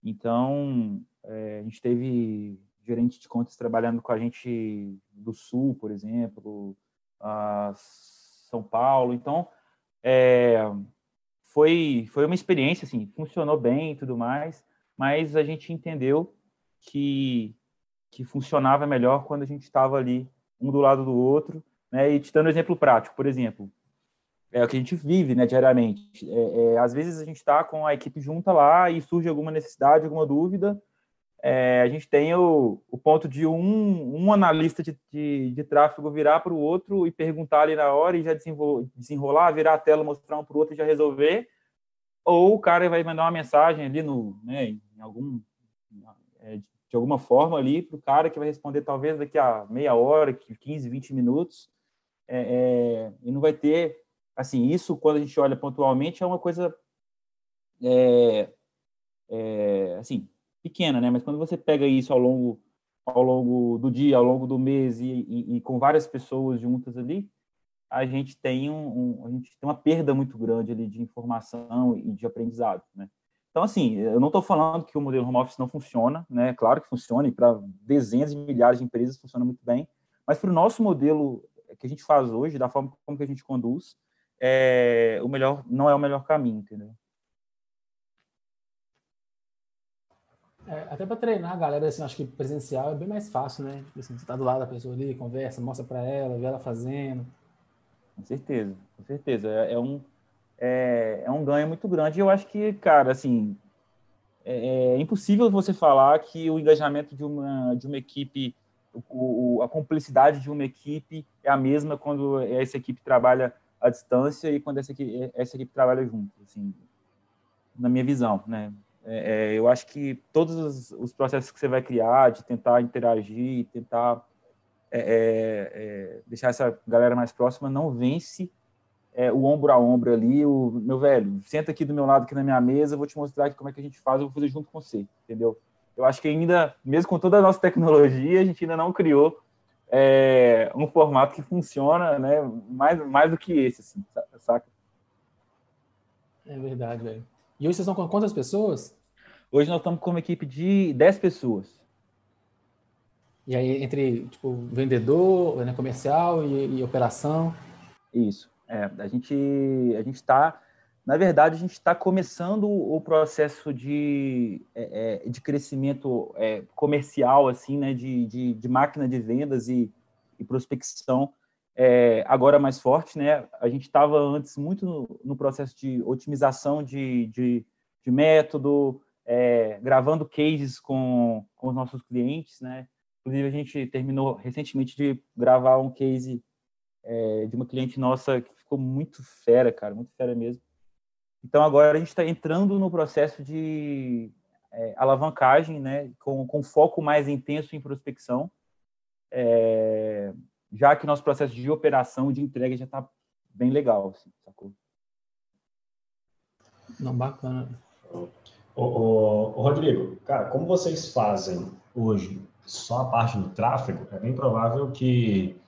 Então, é, a gente teve gerente de contas trabalhando com a gente do Sul, por exemplo, São Paulo. Então, é, foi, foi uma experiência, assim, funcionou bem e tudo mais, mas a gente entendeu que, que funcionava melhor quando a gente estava ali, um do lado do outro, né? E te dando um exemplo prático, por exemplo, é o que a gente vive, né, diariamente. É, é, às vezes a gente está com a equipe junta lá e surge alguma necessidade, alguma dúvida, é, a gente tem o, o ponto de um, um analista de, de, de tráfego virar para o outro e perguntar ali na hora e já desenrolar, virar a tela, mostrar um para o outro e já resolver, ou o cara vai mandar uma mensagem ali no, né, em algum, é, de alguma forma ali para o cara que vai responder talvez daqui a meia hora, 15, 20 minutos, é, é, e não vai ter, assim, isso quando a gente olha pontualmente é uma coisa, é, é, assim, pequena, né? Mas quando você pega isso ao longo, ao longo do dia, ao longo do mês e, e, e com várias pessoas juntas ali, a gente tem um, um, a gente tem uma perda muito grande ali de informação e de aprendizado, né? Então, assim, eu não estou falando que o modelo home office não funciona, né? Claro que funciona e para dezenas de milhares de empresas funciona muito bem, mas para o nosso modelo que a gente faz hoje, da forma como que a gente conduz, é, o melhor não é o melhor caminho, entendeu? É, até para treinar a galera, assim, acho que presencial é bem mais fácil, né? Tipo assim, você tá do lado da pessoa ali, conversa, mostra para ela, vê ela fazendo. Com certeza, com certeza. É, é um, é, é, um ganho muito grande. E eu acho que, cara, assim, é, é, impossível você falar que o engajamento de uma, de uma equipe, o, o, a cumplicidade de uma equipe é a mesma quando essa equipe trabalha à distância e quando essa equipe, essa equipe trabalha junto, assim, na minha visão, né? É, é, eu acho que todos os, os, processos que você vai criar, de tentar interagir, tentar é, é, é, deixar essa galera mais próxima, não vence é, o ombro a ombro ali, o meu velho, senta aqui do meu lado, aqui na minha mesa, vou te mostrar aqui como é que a gente faz, eu vou fazer junto com você, entendeu? Eu acho que ainda, mesmo com toda a nossa tecnologia, a gente ainda não criou um formato que funciona, né, mais, mais do que esse, assim, saca? É verdade, velho. E hoje vocês estão com quantas pessoas? Hoje nós estamos com uma equipe de 10 pessoas. E aí, entre tipo, vendedor, né, comercial e, e operação? Isso. É, a gente a gente está, na verdade, a gente está começando o processo de, é, é, de crescimento é, comercial, assim, né, de, de, de, máquina de vendas e, e prospecção é, agora mais forte, né? A gente estava antes muito no, no, processo de otimização de, de, de método, é, gravando cases com, com os nossos clientes, né? Inclusive, a gente terminou recentemente de gravar um case é, de uma cliente nossa que ficou muito fera, cara, muito fera mesmo. Então, agora a gente está entrando no processo de é, alavancagem, né? Com, com foco mais intenso em prospecção. É, já que nosso processo de operação e de entrega já está bem legal, assim, sacou? Não, bacana. Ô, ô, ô, Rodrigo, cara, como vocês fazem hoje só a parte do tráfego, é bem provável que,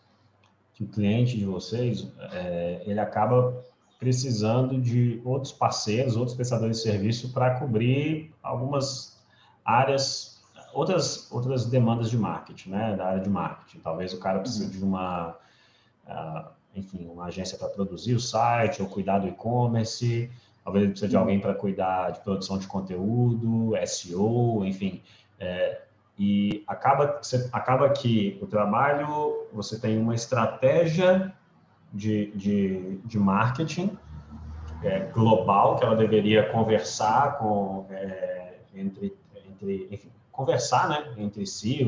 que o cliente de vocês é, ele acaba precisando de outros parceiros, outros prestadores de serviço para cobrir algumas áreas outras, outras demandas de marketing, né, da área de marketing. Talvez o cara precise de uma, uh, enfim, uma agência para produzir o site ou cuidar do e-commerce. Talvez ele precise de alguém para cuidar de produção de conteúdo, SEO, enfim. É, e acaba, acaba que o trabalho, você tem uma estratégia de, de, de marketing é, global que ela deveria conversar com é, entre, entre enfim, conversar né, entre si,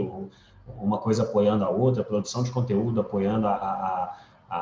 uma coisa apoiando a outra, produção de conteúdo apoiando a, a, a,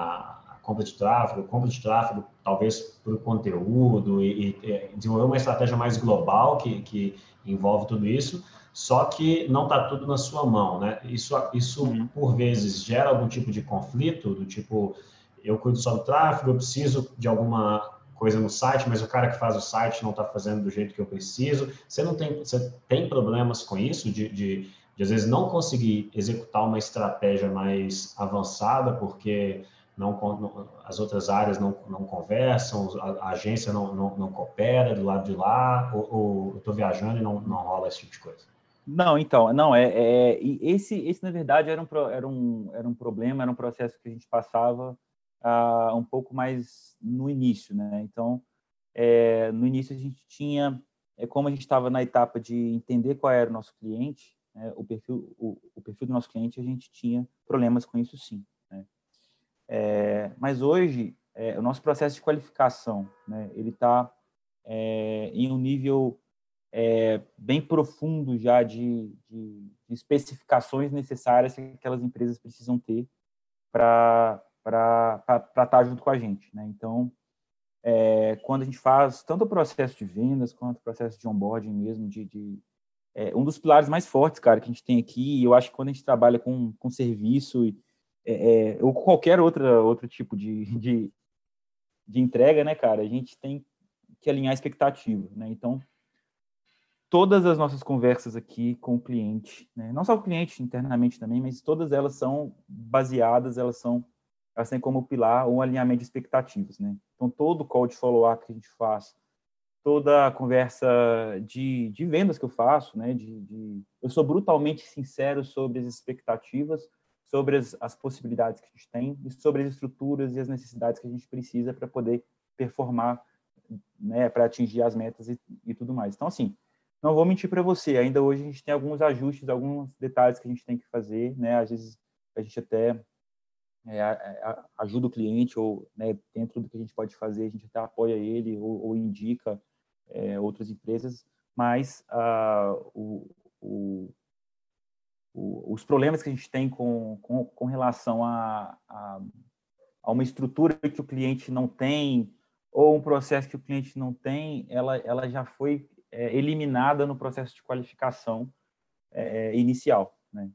a compra de tráfego, compra de tráfego talvez para o conteúdo e, e, desenvolver uma estratégia mais global que, que envolve tudo isso, só que não está tudo na sua mão, né? Isso, isso uhum. por vezes gera algum tipo de conflito, do tipo, eu cuido só do tráfego, eu preciso de alguma coisa no site, mas o cara que faz o site não está fazendo do jeito que eu preciso. Você não tem, você tem problemas com isso de, de, de às vezes não conseguir executar uma estratégia mais avançada porque não, as outras áreas não, não conversam, a, a agência não, não, não, coopera do lado de lá, ou, ou eu estou viajando e não, não rola esse tipo de coisa. Não, então, não, é, é esse, esse na verdade era um, era, um, era um problema, era um processo que a gente passava uh, um pouco mais no início, né? Então, é, no início a gente tinha, é, como a gente estava na etapa de entender qual era o nosso cliente, né, o, perfil, o, o, perfil do nosso cliente, a gente tinha problemas com isso sim. Né? É, mas hoje, é, o nosso processo de qualificação, né, ele está é, em um nível é, bem profundo já de, de, de, especificações necessárias que aquelas empresas precisam ter para estar tá junto com a gente. Né? Então, é, quando a gente faz tanto o processo de vendas quanto o processo de onboarding mesmo, de, de é, um dos pilares mais fortes, cara, que a gente tem aqui, eu acho que quando a gente trabalha com, com serviço e, é, é ou qualquer outra, outro tipo de, de, de entrega, né, cara, a gente tem que alinhar a expectativa, né? Então, todas as nossas conversas aqui com o cliente, né? não só o cliente internamente também, mas todas elas são baseadas, elas são elas têm como pilar um alinhamento de expectativas, né? Então, todo call de follow-up que a gente faz, toda a conversa de, de vendas que eu faço, né? De, de, eu sou brutalmente sincero sobre as expectativas, sobre as, as possibilidades que a gente tem e sobre as estruturas e as necessidades que a gente precisa para poder performar, né? Para atingir as metas e, e tudo mais. Então, assim, não vou mentir para você, ainda hoje a gente tem alguns ajustes, alguns detalhes que a gente tem que fazer, né? Às vezes a gente até é, ajuda o cliente ou né, dentro do que a gente pode fazer, a gente até apoia ele ou, ou indica é, outras empresas, mas uh, o, o, o, os problemas que a gente tem com, com, com relação a, a, a, uma estrutura que o cliente não tem ou um processo que o cliente não tem, ela, ela já foi é, eliminada no processo de qualificação é, é inicial, né?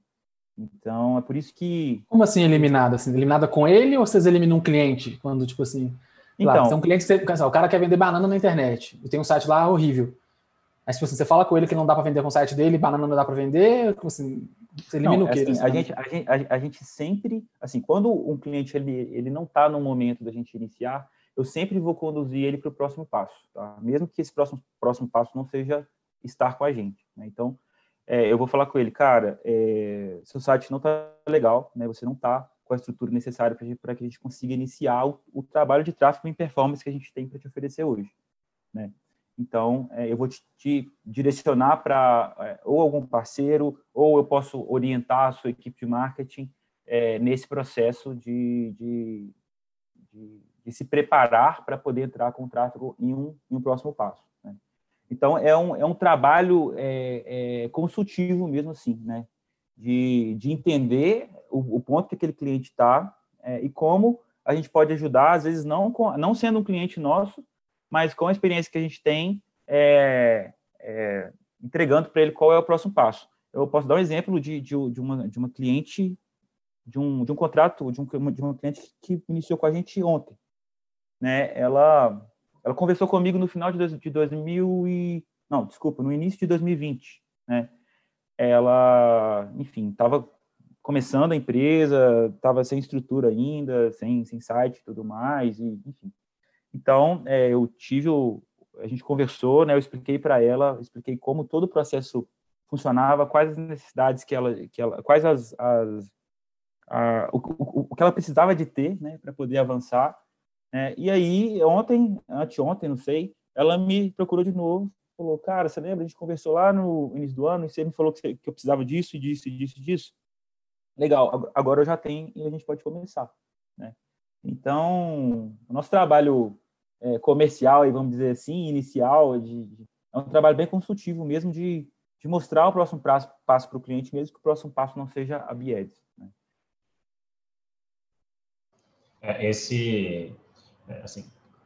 Então, é por isso que... Como assim eliminada? Assim, eliminada com ele ou vocês eliminam um cliente? Quando, tipo assim... Então, lá, um cliente que você, o cara quer vender banana na internet. E tem um site lá horrível. Aí, tipo assim, você fala com ele que não dá para vender com o site dele, banana não dá para vender, tipo assim, você elimina não, o quê? Assim, a, gente, a, gente, a, gente sempre, assim, quando um cliente ele, ele não está no momento da gente iniciar, eu sempre vou conduzir ele para o próximo passo, tá? Mesmo que esse próximo, próximo passo não seja estar com a gente. Né? Então, é, eu vou falar com ele, cara, é, seu site não está legal, né? Você não está com a estrutura necessária para que a gente consiga iniciar o, o, trabalho de tráfego em performance que a gente tem para te oferecer hoje, né? Então, é, eu vou te, te direcionar para é, ou algum parceiro, ou eu posso orientar a sua equipe de marketing é, nesse processo de, de, de, de se preparar para poder entrar com o tráfego em um, em um próximo passo. Então, é um, é um trabalho é, é, consultivo mesmo assim, né? De, de entender o, o ponto que aquele cliente está é, e como a gente pode ajudar, às vezes não, com, não sendo um cliente nosso, mas com a experiência que a gente tem, é, é, entregando para ele qual é o próximo passo. Eu posso dar um exemplo de, de, de, uma, de uma cliente, de um, de um contrato, de, um, de uma cliente que iniciou com a gente ontem. Né? Ela ela conversou comigo no final de, dois, de 2000 e... Não, desculpa, no início de 2020, né? Ela, enfim, estava começando a empresa, estava sem estrutura ainda, sem, sem site e tudo mais, e, enfim. Então, é, eu tive o... A gente conversou, né? Eu expliquei para ela, expliquei como todo o processo funcionava, quais as necessidades que ela... Que ela quais as... as a, o, o, o que ela precisava de ter, né? Para poder avançar é, e aí, ontem, anteontem, não sei, ela me procurou de novo, falou, cara, você lembra? A gente conversou lá no início do ano e você me falou que, eu precisava disso, e disso, e disso, e disso. Legal, agora eu já tenho e a gente pode começar. Né? Então, o nosso trabalho é, comercial, vamos dizer assim, inicial, de, de, é um trabalho bem consultivo mesmo de, de mostrar o próximo passo para o cliente, mesmo que o próximo passo não seja a Biedes. Né? É, esse é, assim,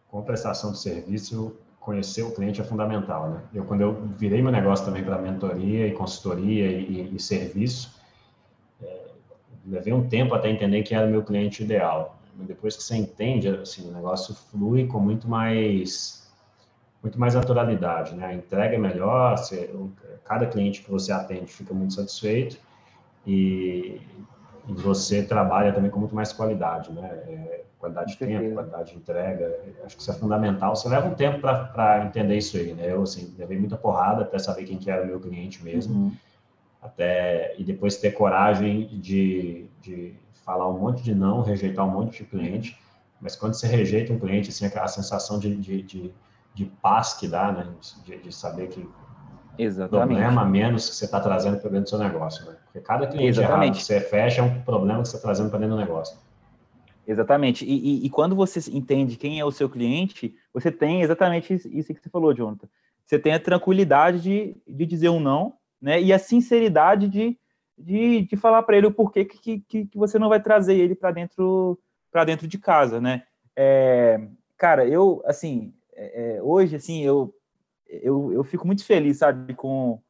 com prestação de serviço, conhecer o cliente é fundamental, né? Eu, quando eu virei meu negócio também para mentoria e consultoria e, e, e serviço, é, levei um tempo até entender quem era o meu cliente ideal. Depois que você entende, assim, o negócio flui com muito mais muito mais naturalidade, né? A entrega é melhor, você, cada cliente que você atende fica muito satisfeito e, e você trabalha também com muito mais qualidade, né? É, qualidade de tempo, qualidade de entrega, acho que isso é fundamental. Você leva um tempo para entender isso aí, né? Eu, assim, levei muita porrada até saber quem que era o meu cliente mesmo, uhum. até, e depois ter coragem de, de falar um monte de não, rejeitar um monte de cliente, mas quando você rejeita um cliente, assim, aquela sensação de, de, de, de paz que dá, né? De, de saber que Exatamente. problema menos que você está trazendo para dentro do seu negócio, né? Porque cada cliente Exatamente. errado que você fecha é um problema que você está trazendo para dentro do negócio. Exatamente. E, e, e, quando você entende quem é o seu cliente, você tem exatamente isso que você falou, Jonathan. Você tem a tranquilidade de, de dizer um não, né? E a sinceridade de, de, de falar para ele o porquê que, que, que você não vai trazer ele para dentro para dentro de casa, né? É, cara, eu assim é, é, hoje assim eu, eu eu fico muito feliz, sabe, com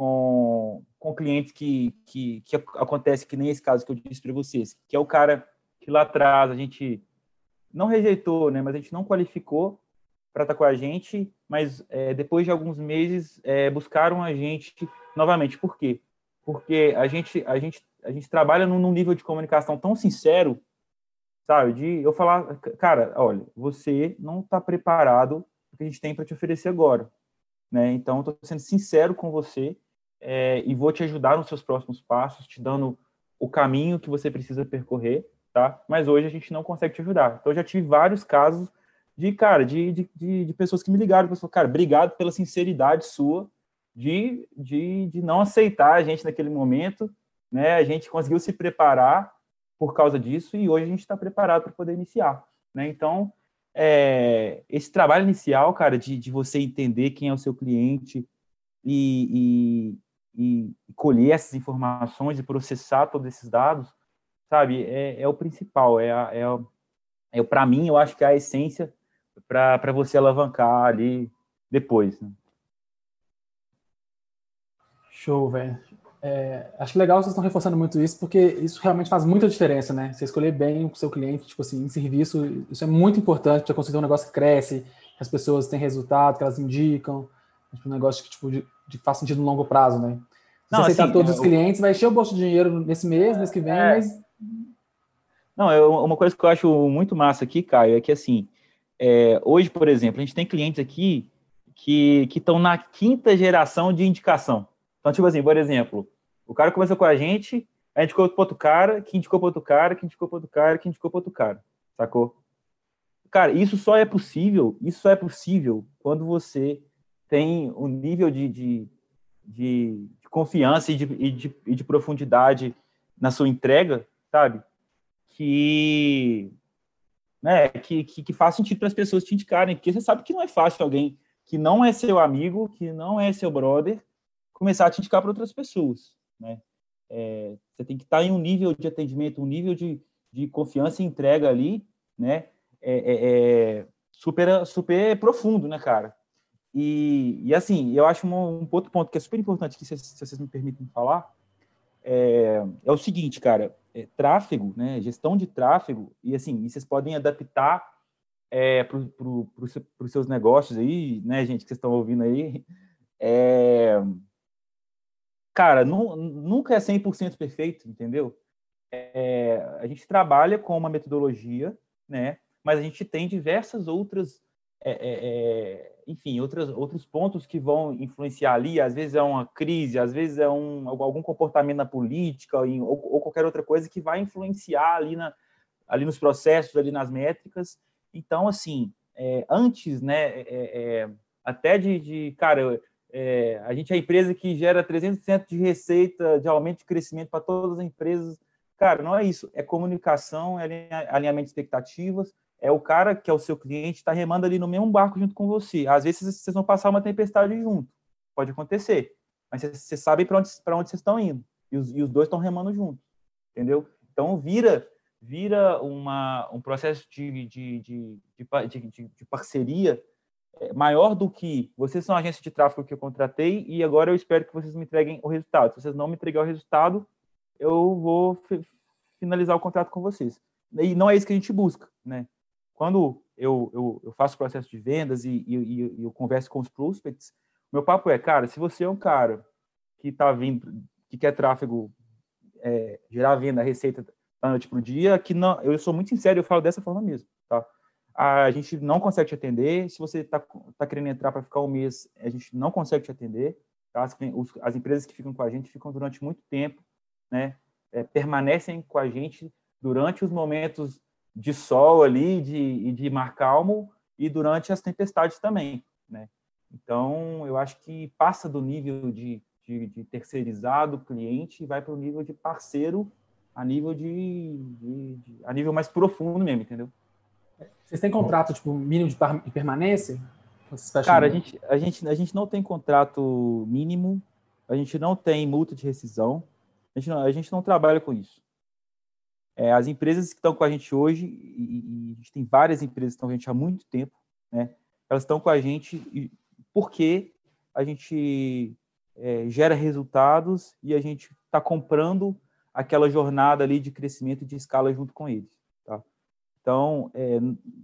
com, com clientes que, que, que acontece que nem esse caso que eu disse para vocês, que é o cara que lá atrás a gente não rejeitou, né, mas a gente não qualificou para estar tá com a gente, mas é, depois de alguns meses é, buscaram a gente novamente. Por quê? Porque a gente a gente a gente trabalha num, num nível de comunicação tão sincero, sabe? De eu falar, cara, olha, você não está preparado o que a gente tem para te oferecer agora, né? Então, estou sendo sincero com você é, e vou te ajudar nos seus próximos passos, te dando o caminho que você precisa percorrer tá? Mas hoje a gente não consegue te ajudar. Então, eu já tive vários casos de, cara, de, de, de, de pessoas que me ligaram falaram, cara, obrigado pela sinceridade sua de, de, de não aceitar a gente naquele momento, né? A gente conseguiu se preparar por causa disso e hoje a gente está preparado para poder iniciar, né? Então, é, esse trabalho inicial, cara, de, de você entender quem é o seu cliente e, e, e colher essas informações e processar todos esses dados, sabe, é, é o principal, é, é, é para mim, eu acho que é a essência para você alavancar ali depois. Né? Show, velho. É, acho legal vocês estão reforçando muito isso, porque isso realmente faz muita diferença, né? Você escolher bem o seu cliente, tipo assim, em serviço, isso é muito importante para conseguir um negócio que cresce, que as pessoas têm resultado, que elas indicam, tipo, um negócio que tipo, de, de faz sentido no longo prazo, né? Se não, aceitar assim, todos é, os clientes, vai encher o bolso de dinheiro nesse mês, mês que vem, é, mas não, eu, uma coisa que eu acho muito massa aqui, Caio, é que assim, é, hoje, por exemplo, a gente tem clientes aqui que estão na quinta geração de indicação. Então, tipo assim, por exemplo, o cara começou com a gente, a gente indicou para outro cara, que indicou para outro cara, que indicou para outro cara, que indicou para outro cara, sacou? Cara, isso só é possível, isso só é possível quando você tem um nível de, de, de, de confiança e de, e de, e de profundidade na sua entrega, sabe? Que, né, que, que, que faz sentido para as pessoas te indicarem, porque você sabe que não é fácil alguém que não é seu amigo, que não é seu brother, começar a te indicar para outras pessoas, né? É, você tem que estar em um nível de atendimento, um nível de, de confiança e entrega ali, né? É, é, é super, super profundo, né, cara? E, e assim, eu acho um, um outro ponto que é super importante, que se, se vocês me permitem falar, é, é o seguinte, cara, é, tráfego, né, gestão de tráfego, e assim, vocês podem adaptar é, para os seus negócios aí, né, gente, que vocês estão ouvindo aí, é, cara, nu, nunca é 100% perfeito, entendeu? É, a gente trabalha com uma metodologia, né, mas a gente tem diversas outras é, é, é, enfim, outros, outros pontos que vão influenciar ali, às vezes é uma crise, às vezes é um, algum comportamento na política ou, ou qualquer outra coisa que vai influenciar ali, na, ali nos processos, ali nas métricas. Então, assim, é, antes, né, é, é, até de, de cara, é, a gente é a empresa que gera 300% de receita, de aumento de crescimento para todas as empresas. Cara, não é isso, é comunicação, é alinhamento de expectativas, é o cara que é o seu cliente, está remando ali no mesmo barco junto com você. Às vezes vocês vão passar uma tempestade junto, pode acontecer, mas vocês sabem para onde, onde vocês estão indo, e os, e os dois estão remando juntos, entendeu? Então vira vira uma, um processo de, de, de, de, parceria é, maior do que vocês são a agência de tráfego que eu contratei e agora eu espero que vocês me entreguem o resultado. Se vocês não me entregarem o resultado, eu vou finalizar o contrato com vocês. E não é isso que a gente busca, né? Quando eu, eu, eu faço o processo de vendas e, e, e, eu converso com os prospects, meu papo é, cara, se você é um cara que está vindo, que quer tráfego, é, gerar venda, receita da noite para o dia, que não, eu sou muito sincero, eu falo dessa forma mesmo, tá? A gente não consegue te atender, se você está tá querendo entrar para ficar um mês, a gente não consegue te atender, tá? as, as, empresas que ficam com a gente ficam durante muito tempo, né? É, permanecem com a gente durante os momentos de sol ali de, e de mar calmo e durante as tempestades também, né? Então, eu acho que passa do nível de, de, de terceirizado cliente e vai para o nível de parceiro a nível de, de, de, a nível mais profundo mesmo, entendeu? Vocês têm contrato tipo mínimo de permanência? Cara, a gente, a gente a gente não tem contrato mínimo, a gente não tem multa de rescisão, a gente não, a gente não trabalha com isso. É, as empresas que estão com a gente hoje, e, e, a gente tem várias empresas que estão com a gente há muito tempo, né? Elas estão com a gente porque a gente é, gera resultados e a gente está comprando aquela jornada ali de crescimento de escala junto com eles. Tá? Então, é,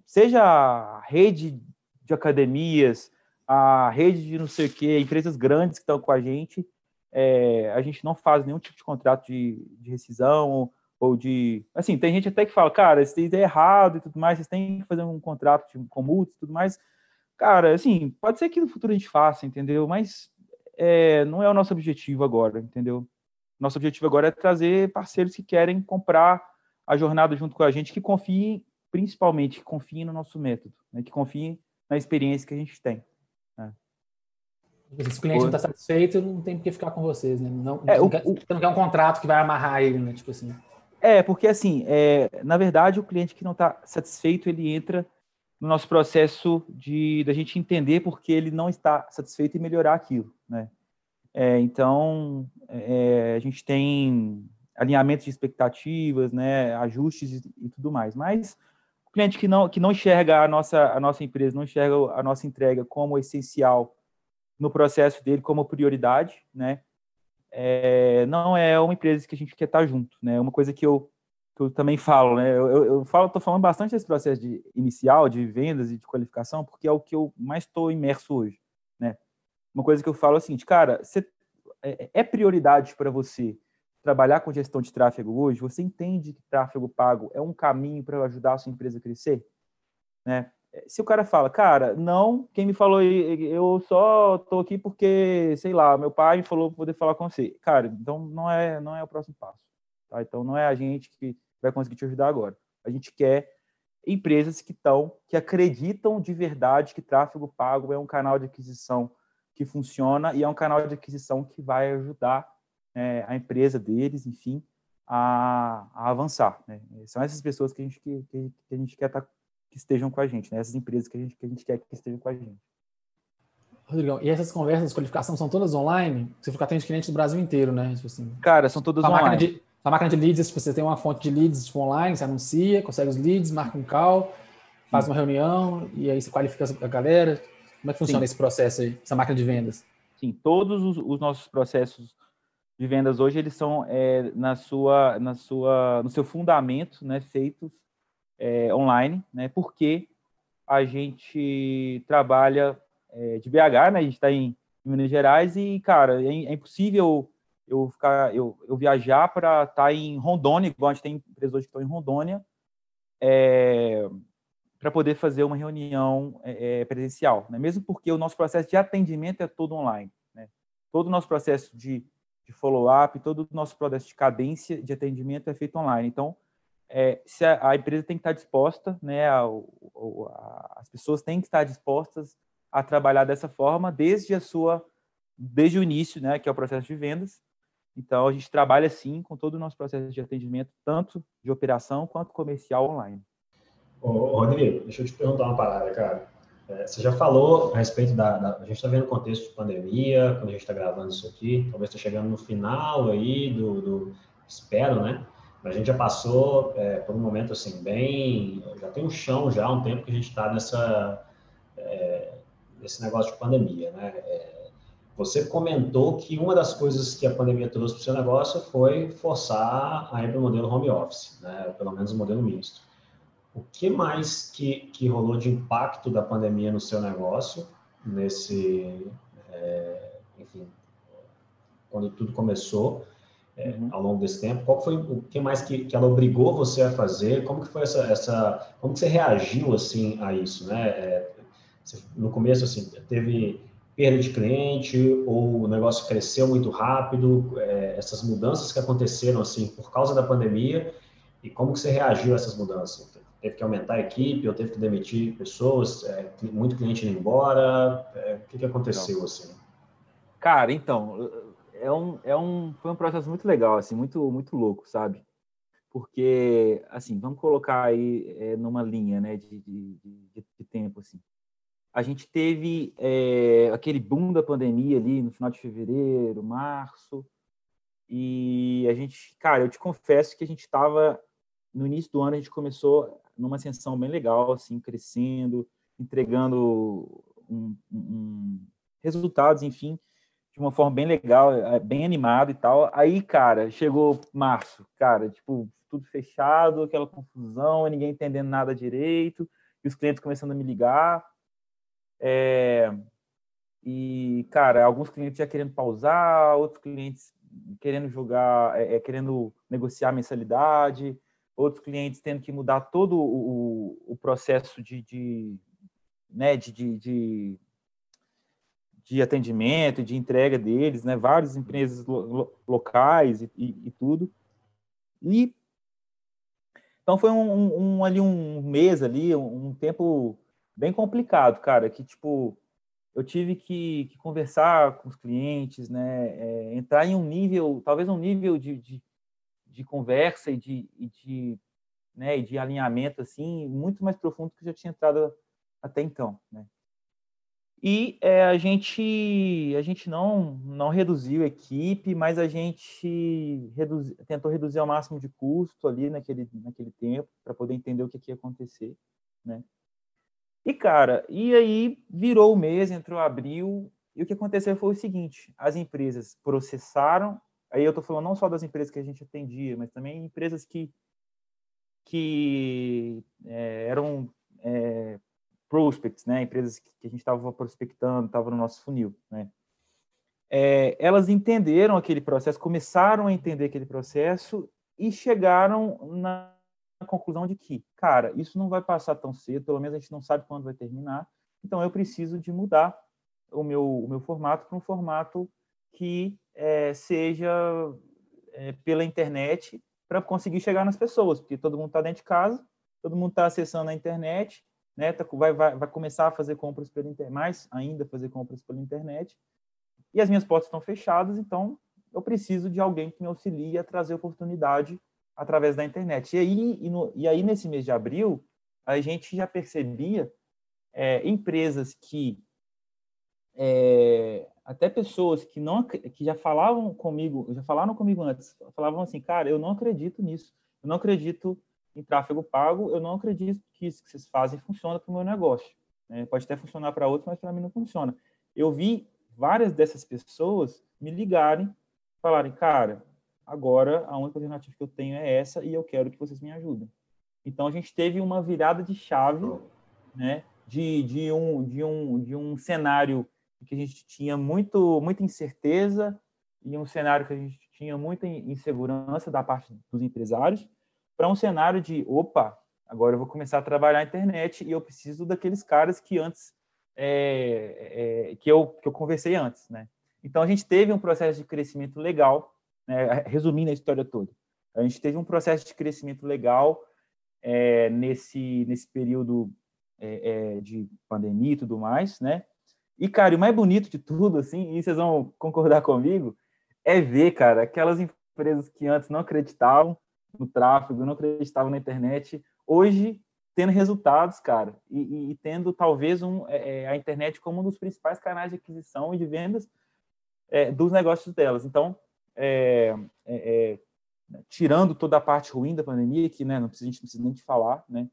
seja a rede de academias, a rede de não sei o quê, empresas grandes que estão com a gente, é, a gente não faz nenhum tipo de contrato de, de rescisão ou, de... Assim, tem gente até que fala, cara, isso é errado e tudo mais, vocês têm que fazer um contrato de, com multas e tudo mais. Cara, assim, pode ser que no futuro a gente faça, entendeu? Mas é, não é o nosso objetivo agora, entendeu? Nosso objetivo agora é trazer parceiros que querem comprar a jornada junto com a gente, que confiem, principalmente, que confiem no nosso método, né? que confiem na experiência que a gente tem. Né? Se o cliente não está satisfeito, não tem por que ficar com vocês, né? Não, é, o, quer, você não quer um contrato que vai amarrar ele, né? Tipo assim. É, porque assim, é, na verdade, o cliente que não está satisfeito, ele entra no nosso processo de da gente entender porque ele não está satisfeito e melhorar aquilo, né? É, então, é, a gente tem alinhamento de expectativas, né, ajustes e, tudo mais. Mas o cliente que não que não enxerga a nossa a nossa empresa, não enxerga a nossa entrega como essencial no processo dele, como prioridade, né? É, não é uma empresa que a gente quer estar junto, né? É uma coisa que eu que eu também falo, né? Eu, eu falo, estou falando bastante desse processo de inicial, de vendas e de qualificação, porque é o que eu mais estou imerso hoje, né? Uma coisa que eu falo é o seguinte, cara, você, é, é prioridade para você trabalhar com gestão de tráfego hoje? Você entende que tráfego pago é um caminho para ajudar a sua empresa a crescer, né? Se o cara fala, cara, não, quem me falou, eu só tô aqui porque, sei lá, meu pai me falou poder falar com você. Cara, então não é, não é o próximo passo. Tá? Então não é a gente que vai conseguir te ajudar agora. A gente quer empresas que estão, que acreditam de verdade que tráfego pago é um canal de aquisição que funciona e é um canal de aquisição que vai ajudar é, a empresa deles, enfim, a, a avançar. Né? São essas pessoas que a gente, que, que a gente quer tá, que estejam com a gente, né? essas empresas que a, gente, que a gente quer que estejam com a gente. Rodrigão, e essas conversas de qualificação são todas online? Você fica atendendo clientes do Brasil inteiro, né? Tipo assim, Cara, são todas online. De, a máquina de leads, tipo, você tem uma fonte de leads tipo, online, você anuncia, consegue os leads, marca um call, faz uma reunião e aí você qualifica a galera. Como é que funciona Sim. esse processo aí, essa máquina de vendas? Sim, todos os, os nossos processos de vendas hoje eles são é, na sua, na sua, no seu fundamento, né, feitos é, online, né? Porque a gente trabalha é, de BH, né? A gente está em, em, Minas Gerais e cara, é, é impossível eu ficar, eu, eu viajar para estar tá em Rondônia, igual a gente tem empresas hoje que estão em Rondônia, é, para poder fazer uma reunião é, é, presencial, né? mesmo porque o nosso processo de atendimento é todo online. Né? Todo o nosso processo de, de follow-up, todo o nosso processo de cadência de atendimento é feito online. Então, é, se a, a, empresa tem que estar disposta, né, a, a, as pessoas têm que estar dispostas a trabalhar dessa forma desde a sua, desde o início, né, que é o processo de vendas, então, a gente trabalha, sim, com todo o nosso processo de atendimento, tanto de operação quanto comercial online. Ô, Rodrigo, deixa eu te perguntar uma parada, cara. É, você já falou a respeito da, da A gente está vendo o contexto de pandemia, quando a gente está gravando isso aqui, talvez está chegando no final aí do, do. Espero, né? A gente já passou é, por um momento assim, bem. Já tem um chão já, um tempo que a gente está nessa. É, nesse negócio de pandemia, né? É, você comentou que uma das coisas que a pandemia trouxe para o seu negócio foi forçar a ir para o modelo home office, né? pelo menos o modelo misto. O que mais que, que rolou de impacto da pandemia no seu negócio, nesse, é, enfim, quando tudo começou, é, uhum. ao longo desse tempo? Qual foi o que mais que, que ela obrigou você a fazer? Como que foi essa, essa como que você reagiu assim a isso, né? É, no começo assim teve perda de cliente ou o negócio cresceu muito rápido, é, essas mudanças que aconteceram assim por causa da pandemia e como que você reagiu a essas mudanças? Teve que aumentar a equipe ou teve que demitir pessoas, é, muito cliente indo embora, é, o que, que aconteceu assim? Cara, então, é um, é um, foi um processo muito legal, assim, muito, muito louco, sabe? porque, assim, vamos colocar aí é, numa linha né, de, de, de, tempo, assim. A gente teve é, aquele boom da pandemia ali no final de fevereiro, março, e a gente, cara, eu te confesso que a gente estava, no início do ano, a gente começou numa ascensão bem legal, assim, crescendo, entregando um, um, resultados, enfim, de uma forma bem legal, é, bem animado e tal. Aí, cara, chegou março, cara, tipo, tudo fechado, aquela confusão, ninguém entendendo nada direito, e os clientes começando a me ligar. É, e, cara, alguns clientes já querendo pausar, outros clientes querendo jogar, é, é, querendo negociar mensalidade, outros clientes tendo que mudar todo o, o processo de, de, né, de, de, de, de atendimento, de entrega deles, né, várias empresas lo, locais e, e, e, tudo. E então foi um, um, um, ali um mês ali, um, tempo bem complicado, cara, que tipo eu tive que, que, conversar com os clientes, né, é, entrar em um nível, talvez um nível de, de, de conversa e de, e de, né, de alinhamento assim muito mais profundo que eu já tinha entrado até então, né. E é, a gente a gente não não reduziu a equipe, mas a gente tentou reduzir ao máximo de custo ali naquele naquele tempo para poder entender o que, que ia acontecer, né. E, cara, e aí virou o mês, entrou abril, e o que aconteceu foi o seguinte: as empresas processaram, aí eu estou falando não só das empresas que a gente atendia, mas também empresas que, que é, eram é, prospects, né? empresas que, a gente estava prospectando, estava no nosso funil. Né? É, elas entenderam aquele processo, começaram a entender aquele processo e chegaram na conclusão de que, cara, isso não vai passar tão cedo, pelo menos a gente não sabe quando vai terminar, então eu preciso de mudar o meu, o meu formato para um formato que é, seja é, pela internet para conseguir chegar nas pessoas, porque todo mundo está dentro de casa, todo mundo está acessando a internet, né, tá, vai, vai, vai começar a fazer compras pela internet, mais ainda fazer compras pela internet, e as minhas portas estão fechadas, então eu preciso de alguém que me auxilie a trazer oportunidade através da internet. E aí, e, no, e aí nesse mês de abril, a gente já percebia é, empresas que é, até pessoas que não que já falavam comigo, já falaram comigo antes, falavam assim, cara, eu não acredito nisso, eu não acredito em tráfego pago, eu não acredito que isso que vocês fazem funciona para o meu negócio. Né? Pode até funcionar para outros, mas para mim não funciona. Eu vi várias dessas pessoas me ligarem, falarem, cara, agora a única alternativa que eu tenho é essa e eu quero que vocês me ajudem. Então a gente teve uma virada de chave, né, de, de, um, de, um, de um cenário que a gente tinha muito, muita incerteza e um cenário que a gente tinha muita insegurança da parte dos empresários, para um cenário de, opa, agora eu vou começar a trabalhar na internet e eu preciso daqueles caras que antes, é, é, que, eu, que eu conversei antes, né? Então a gente teve um processo de crescimento legal né, resumindo a história toda. A gente teve um processo de crescimento legal é, nesse, nesse período é, é, de pandemia e tudo mais, né? E, cara, o mais bonito de tudo, assim, e vocês vão concordar comigo, é ver, cara, aquelas empresas que antes não acreditavam no tráfego, não acreditavam na internet, hoje tendo resultados, cara, e, e, e tendo talvez um, é, é a internet como um dos principais canais de aquisição e de vendas é, dos negócios delas. Então, é, é, é, tirando toda a parte ruim da pandemia, que né, não precisa, a gente não precisa nem de falar, né?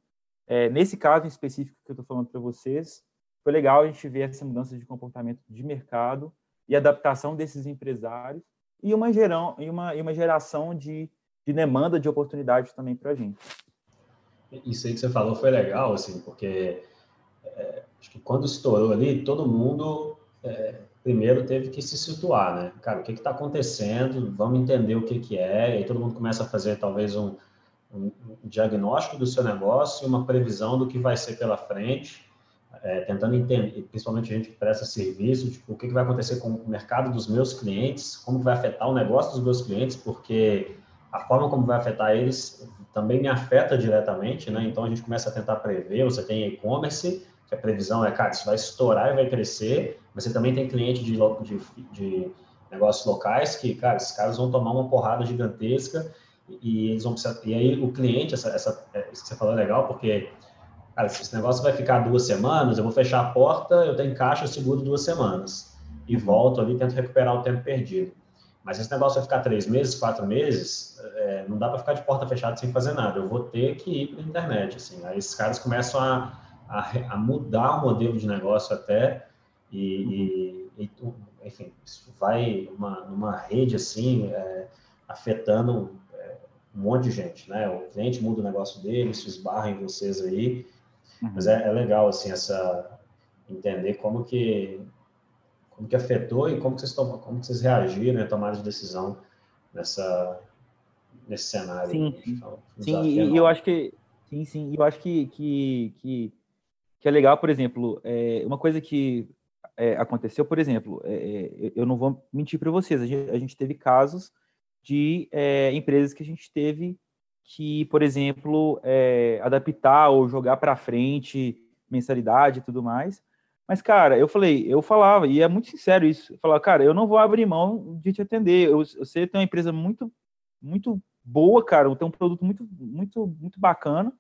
Nesse caso em específico que eu estou falando para vocês, foi legal a gente ver essa mudança de comportamento de mercado e adaptação desses empresários e uma, gerão, e uma, e uma geração de, de demanda de oportunidades também para a gente. Isso aí que você falou foi legal, assim, porque é, acho que quando estourou ali, todo mundo é, primeiro teve que se situar, né? Cara, o que está acontecendo? Vamos entender o que, que é. E aí todo mundo começa a fazer talvez um, um, diagnóstico do seu negócio, uma previsão do que vai ser pela frente, é, tentando entender, principalmente a gente que presta serviço, tipo, o que, que vai acontecer com o mercado dos meus clientes, como vai afetar o negócio dos meus clientes, porque a forma como vai afetar eles também me afeta diretamente, né? Então a gente começa a tentar prever. Você tem e-commerce, que a previsão é, cara, isso vai estourar e vai crescer. Mas você também tem cliente de, de, de negócios locais que, cara, esses caras vão tomar uma porrada gigantesca e eles vão precisar, e aí o cliente, essa, essa, é, isso que você falou é legal, porque, cara, se esse negócio vai ficar duas semanas, eu vou fechar a porta, eu tenho caixa, eu seguro duas semanas, e volto ali, tento recuperar o tempo perdido. Mas esse negócio vai ficar três meses, quatro meses, é, não dá para ficar de porta fechada sem fazer nada. Eu vou ter que ir para a internet. Assim. Aí esses caras começam a, a, a, mudar o modelo de negócio até e, e, e enfim, isso vai uma, numa rede assim, é, afetando é, um monte de gente, né? O cliente muda o negócio dele, isso esbarra em vocês aí, uhum. mas é, é, legal assim essa entender como que como que afetou e como que vocês tomam, como que vocês reagiram, né, tomaram de decisão nessa nesse cenário. Sim, então, sim, e eu acho que sim, sim, eu acho que que, que, que é legal, por exemplo, é, uma coisa que é, aconteceu, por exemplo, é, é eu não vou mentir para vocês, a gente, a gente, teve casos de é, empresas que a gente teve que, por exemplo, é, adaptar ou jogar para frente mensalidade e tudo mais. Mas, cara, eu falei, eu falava, e é muito sincero isso, eu falava, cara, eu não vou abrir mão de te atender. Eu, você tem uma empresa muito, muito boa, cara, tem um produto muito, muito, muito bacana,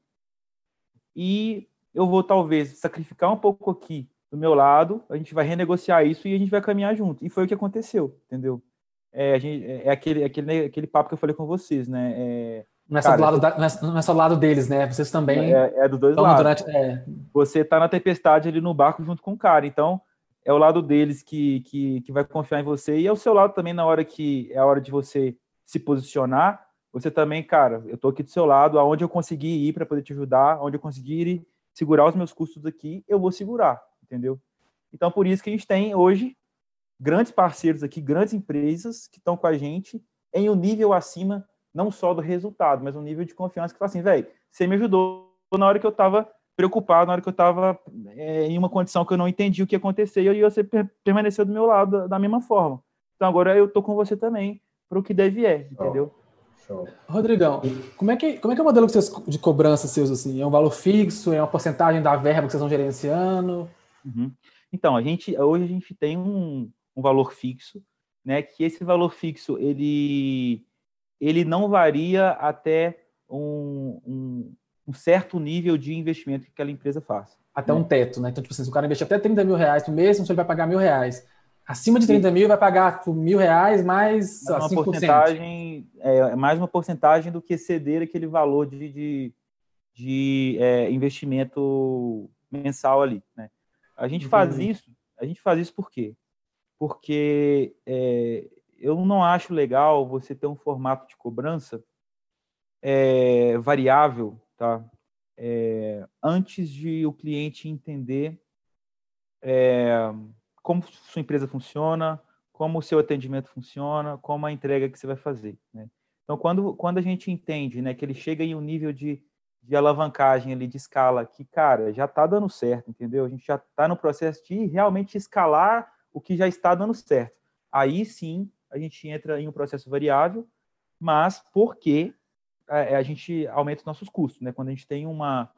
e eu vou talvez sacrificar um pouco aqui do meu lado, a gente vai renegociar isso e a gente vai caminhar junto. E foi o que aconteceu, entendeu? É, gente, é, é aquele, aquele, aquele papo que eu falei com vocês, né? É, não, é cara, lado da, não, é, só do lado deles, né? Vocês também. É, é do dois lados. Durante, é. Você tá na tempestade ali no barco junto com o cara. Então, é o lado deles que, que, que vai confiar em você. E é o seu lado também na hora que é a hora de você se posicionar. Você também, cara, eu tô aqui do seu lado, aonde eu conseguir ir para poder te ajudar, aonde eu conseguir ir, segurar os meus custos aqui, eu vou segurar entendeu? Então, por isso que a gente tem hoje grandes parceiros aqui, grandes empresas que estão com a gente em um nível acima, não só do resultado, mas um nível de confiança que fala assim, velho, você me ajudou na hora que eu estava preocupado, na hora que eu estava é, em uma condição que eu não entendi o que aconteceu e você permaneceu do meu lado da, mesma forma. Então, agora eu tô com você também para o que deve é, entendeu? Show. Rodrigão, como é, que, como é que é o modelo de cobrança seus assim? É um valor fixo? É uma porcentagem da verba que vocês estão gerenciando? Uhum. Então, a gente, hoje a gente tem um, um valor fixo, né? Que esse valor fixo ele, ele não varia até um, um, um certo nível de investimento que aquela empresa faz. Até né? um teto, né? Então, tipo assim, se o cara investir até 30 mil reais por mês, então ele vai pagar mil reais. Acima de 30 Sim. mil vai pagar tipo, mil reais mais uma 5%. porcentagem é, é, mais uma porcentagem do que ceder aquele valor de, de, de é, investimento mensal ali, né? A gente faz isso, a gente faz isso por quê? Porque é, eu não acho legal você ter um formato de cobrança é, variável, tá? É, antes de o cliente entender é, como sua empresa funciona, como o seu atendimento funciona, como a entrega que você vai fazer. Né? Então, quando, quando a gente entende né, que ele chega em um nível de de alavancagem ali de escala que, cara, já está dando certo, entendeu? A gente já está no processo de realmente escalar o que já está dando certo. Aí sim a gente entra em um processo variável, mas porque a, é, a gente aumenta os nossos custos, né? Quando a gente tem uma,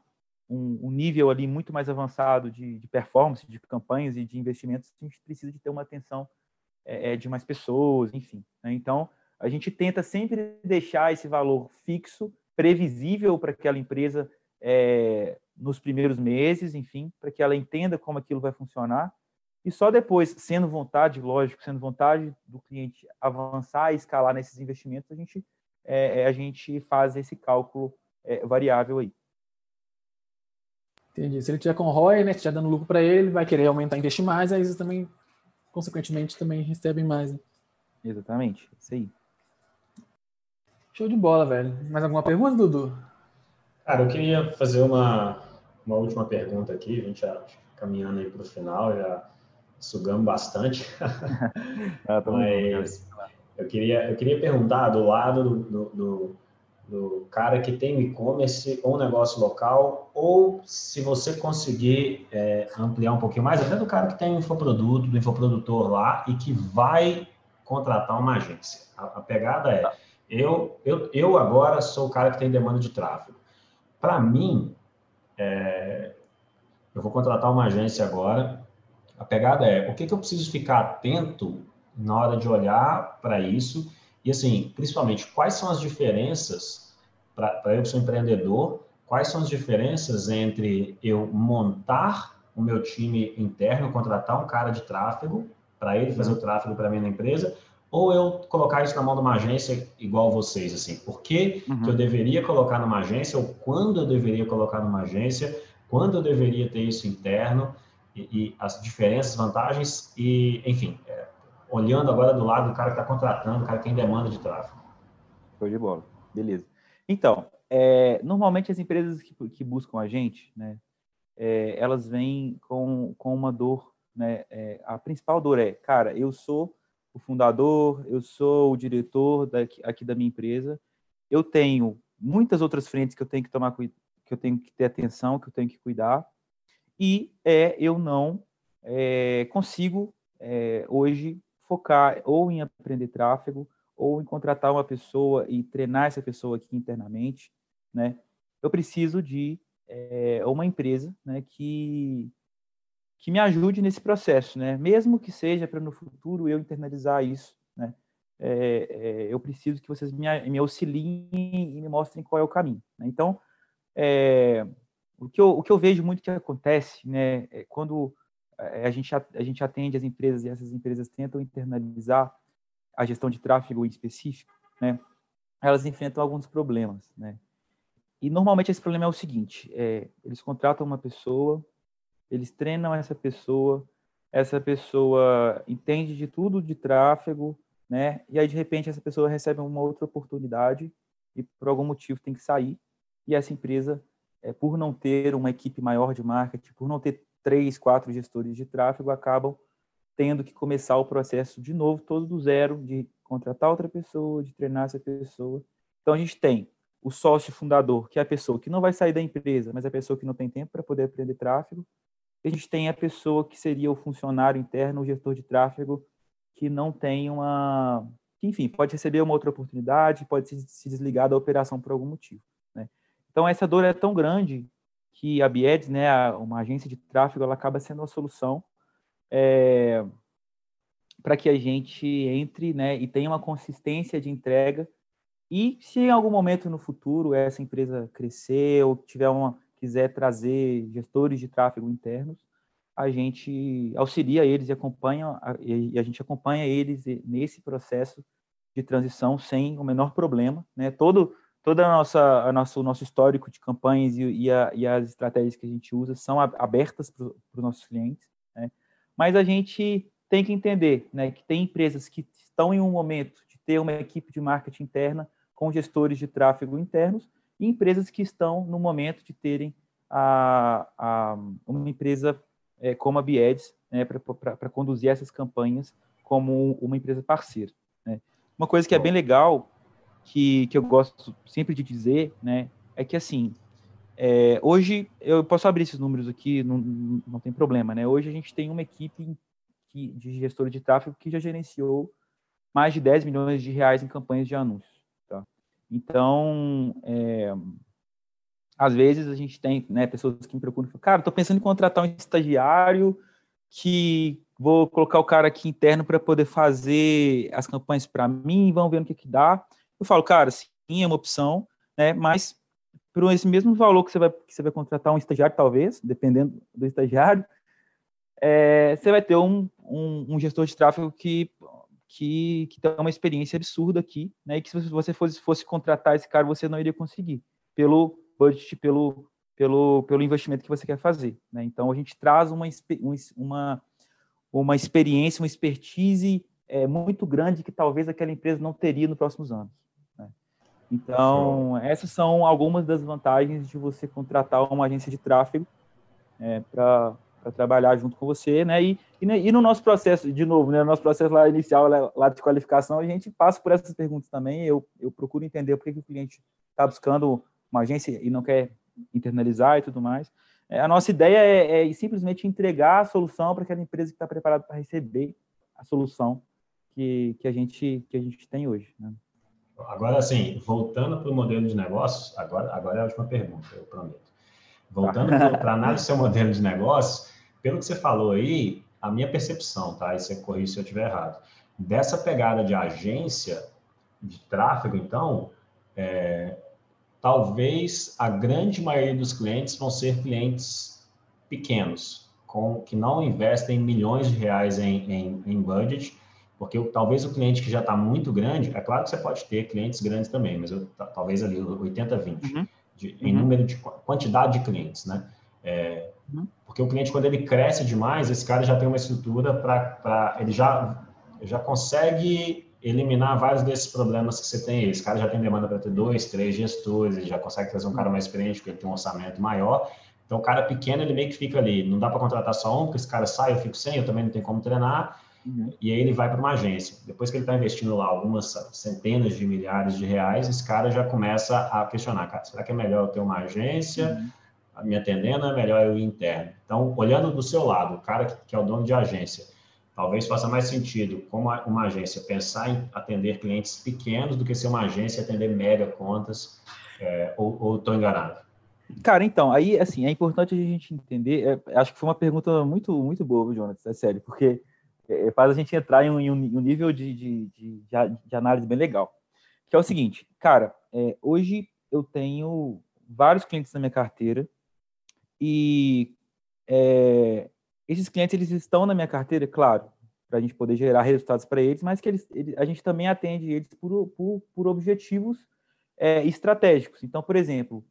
um, um nível ali muito mais avançado de, de, performance, de campanhas e de investimentos, a gente precisa de ter uma atenção é, é de mais pessoas, enfim. Né? Então, a gente tenta sempre deixar esse valor fixo previsível para aquela empresa é, nos primeiros meses, enfim, para que ela entenda como aquilo vai funcionar. E só depois, sendo vontade, lógico, sendo vontade do cliente avançar e escalar nesses investimentos, a gente, é, a gente faz esse cálculo é, variável aí. Entendi. Se ele tiver com ROI, né, estiver dando lucro para ele, vai querer aumentar, investir mais, aí eles também, consequentemente, também recebem mais. Né? Exatamente, isso aí. Show de bola, velho. Mais alguma pergunta, Dudu? Cara, eu queria fazer uma, uma última pergunta aqui. A gente já caminhando aí para o final, já sugamos bastante. ah, Mas eu queria, eu queria perguntar do lado do, do, do, cara que tem e-commerce ou negócio local, ou se você conseguir é, ampliar um pouquinho mais, até do cara que tem um infoproduto, do infoprodutor lá e que vai contratar uma agência. A, a pegada é. Eu, eu, eu agora sou o cara que tem demanda de tráfego. Para mim, é, eu vou contratar uma agência agora. A pegada é o que, que eu preciso ficar atento na hora de olhar para isso E assim, principalmente, quais são as diferenças para eu que sou empreendedor? Quais são as diferenças entre eu montar o meu time interno, contratar um cara de tráfego para ele fazer o tráfego para mim na empresa, ou eu colocar isso na mão de uma agência igual vocês, assim? Por que, uhum. que eu deveria colocar numa agência, ou quando eu deveria colocar numa agência, quando eu deveria ter isso interno, e, e as diferenças, vantagens, e, enfim, é, olhando agora do lado do cara que está contratando, o cara que tem demanda de tráfego. Show de bola, beleza. Então, é, normalmente as empresas que, que, buscam a gente, né, é, elas vêm com, com uma dor, né, é, a principal dor é, cara, eu sou o fundador, eu sou o diretor daqui, aqui da minha empresa. Eu tenho muitas outras frentes que eu tenho que tomar que eu tenho que ter atenção, que eu tenho que cuidar. E é eu não é, consigo é, hoje focar ou em aprender tráfego ou em contratar uma pessoa e treinar essa pessoa aqui internamente, né? Eu preciso de é, uma empresa, né, que que me ajude nesse processo, né? Mesmo que seja para no futuro eu internalizar isso, né? É, é, eu preciso que vocês me, me, auxiliem e me mostrem qual é o caminho. Né? Então, é, o, que eu, o que eu vejo muito que acontece, né, é quando é, a gente, a gente atende as empresas e essas empresas tentam internalizar a gestão de tráfego em específico, né, elas enfrentam alguns problemas. Né? E normalmente esse problema é o seguinte: é, eles contratam uma pessoa eles treinam essa pessoa, essa pessoa entende de tudo de tráfego, né? E aí de repente essa pessoa recebe uma outra oportunidade e por algum motivo tem que sair e essa empresa, é, por não ter uma equipe maior de marketing, por não ter três, quatro gestores de tráfego, acabam tendo que começar o processo de novo, todo do zero, de contratar outra pessoa, de treinar essa pessoa. Então a gente tem o sócio fundador, que é a pessoa que não vai sair da empresa, mas é a pessoa que não tem tempo para poder aprender tráfego a gente tem a pessoa que seria o funcionário interno, o gestor de tráfego, que não tem uma. Enfim, pode receber uma outra oportunidade, pode se desligar da operação por algum motivo. Então, essa dor é tão grande que a Bieds, né, uma agência de tráfego, ela acaba sendo a solução é, para que a gente entre né, e tenha uma consistência de entrega. E se em algum momento no futuro essa empresa crescer ou tiver uma, quiser trazer gestores de tráfego internos, a gente auxilia eles e acompanha e a gente acompanha eles nesse processo de transição sem o menor problema, né? Todo toda a nossa a nosso nosso histórico de campanhas e, e, a, e as estratégias que a gente usa são abertas para os nossos clientes, né? Mas a gente tem que entender, né, que tem empresas que estão em um momento de ter uma equipe de marketing interna com gestores de tráfego internos e empresas que estão no momento de terem a, a uma empresa é, como a Bieds né, para conduzir essas campanhas como uma empresa parceira. Né? Uma coisa que é bem legal, que, que eu gosto sempre de dizer, né, é que assim, é, hoje, eu posso abrir esses números aqui, não, não tem problema, né? Hoje a gente tem uma equipe de gestores de tráfego que já gerenciou mais de 10 milhões de reais em campanhas de anúncios. Então, é, às vezes a gente tem né, pessoas que me procuram e falam, cara, estou pensando em contratar um estagiário que vou colocar o cara aqui interno para poder fazer as campanhas para mim, vamos ver o que, que dá. Eu falo, cara, sim, é uma opção, né, mas por esse mesmo valor que você vai, que você vai contratar um estagiário, talvez, dependendo do estagiário, é, você vai ter um, um, um gestor de tráfego que que, que tem uma experiência absurda aqui, né? E que se você fosse, fosse contratar esse cara, você não iria conseguir, pelo budget, pelo, pelo, pelo investimento que você quer fazer, né? Então, a gente traz uma, uma, uma experiência, uma expertise é, muito grande que talvez aquela empresa não teria nos próximos anos. Então, essas são algumas das vantagens de você contratar uma agência de tráfego é, para para trabalhar junto com você, né? E, e, e, no nosso processo, de novo, né? No nosso processo lá inicial, lá de qualificação, a gente passa por essas perguntas também. Eu, eu procuro entender por que, que o cliente está buscando uma agência e não quer internalizar e tudo mais. É, a nossa ideia é, é, simplesmente entregar a solução para aquela empresa que está preparada para receber a solução que, que, a gente, que a gente tem hoje. Né? Agora, assim, voltando para o modelo de negócios, agora, agora é a última pergunta, eu prometo. Voltando para análise do seu modelo de negócio, pelo que você falou aí, a minha percepção, tá? E você corrija se eu estiver errado. Dessa pegada de agência, de tráfego, então, é, talvez a grande maioria dos clientes vão ser clientes pequenos, com, que não investem milhões de reais em, em, em budget, porque talvez o cliente que já está muito grande, é claro que você pode ter clientes grandes também, mas eu, talvez ali 80-20, uhum. em uhum. número de quantidade de clientes, né? É, uhum. Porque o cliente, quando ele cresce demais, esse cara já tem uma estrutura para. Ele já, já consegue eliminar vários desses problemas que você tem. Esse cara já tem demanda para ter dois, três gestores, ele já consegue trazer um cara mais experiente, porque ele tem um orçamento maior. Então, o cara pequeno, ele meio que fica ali. Não dá para contratar só um, porque esse cara sai, eu fico sem, eu também não tenho como treinar. Uhum. E aí ele vai para uma agência. Depois que ele está investindo lá algumas centenas de milhares de reais, esse cara já começa a questionar, cara, será que é melhor eu ter uma agência uhum. me atendendo, é melhor eu ir interno? Então, olhando do seu lado, o cara que, que é o dono de agência, talvez faça mais sentido, como uma agência, pensar em atender clientes pequenos do que ser uma agência atender mega contas, é, ou estou enganado? Cara, então, aí, assim, é importante a gente entender, é, acho que foi uma pergunta muito, muito boa, Jonathan, é sério, porque é, faz a gente entrar em um, em um nível de, de, de, de, análise bem legal, que é o seguinte, cara, é, hoje eu tenho vários clientes na minha carteira e é, esses clientes eles estão na minha carteira, claro, para a gente poder gerar resultados para eles, mas que eles, eles, a gente também atende eles por, por, por objetivos é, estratégicos. Então, por exemplo,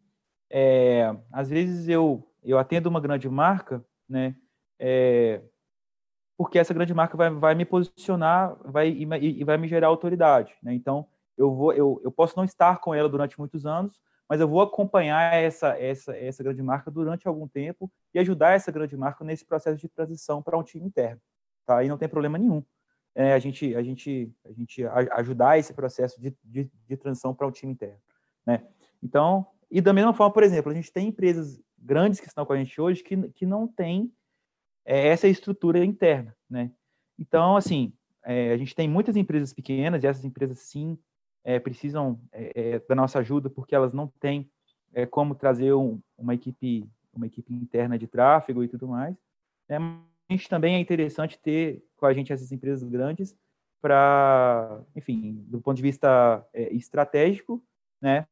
é, às vezes eu, eu atendo uma grande marca, né, é, porque essa grande marca vai, vai me posicionar vai, e, e vai me gerar autoridade. Né? Então, eu, vou, eu, eu posso não estar com ela durante muitos anos, mas eu vou acompanhar essa, essa, essa grande marca durante algum tempo e ajudar essa grande marca nesse processo de transição para um time interno. Tá? E não tem problema nenhum é, a, gente, a, gente, a gente ajudar esse processo de, de, de transição para um time interno. Né? Então, e da mesma forma, por exemplo, a gente tem empresas grandes que estão com a gente hoje que, que não têm é, essa estrutura interna. Né? Então, assim, é, a gente tem muitas empresas pequenas e essas empresas, sim, é, precisam é, é, da nossa ajuda porque elas não têm é, como trazer um, uma equipe uma equipe interna de tráfego e tudo mais. Né? A gente também é interessante ter com a gente essas empresas grandes para, enfim, do ponto de vista estratégico, né?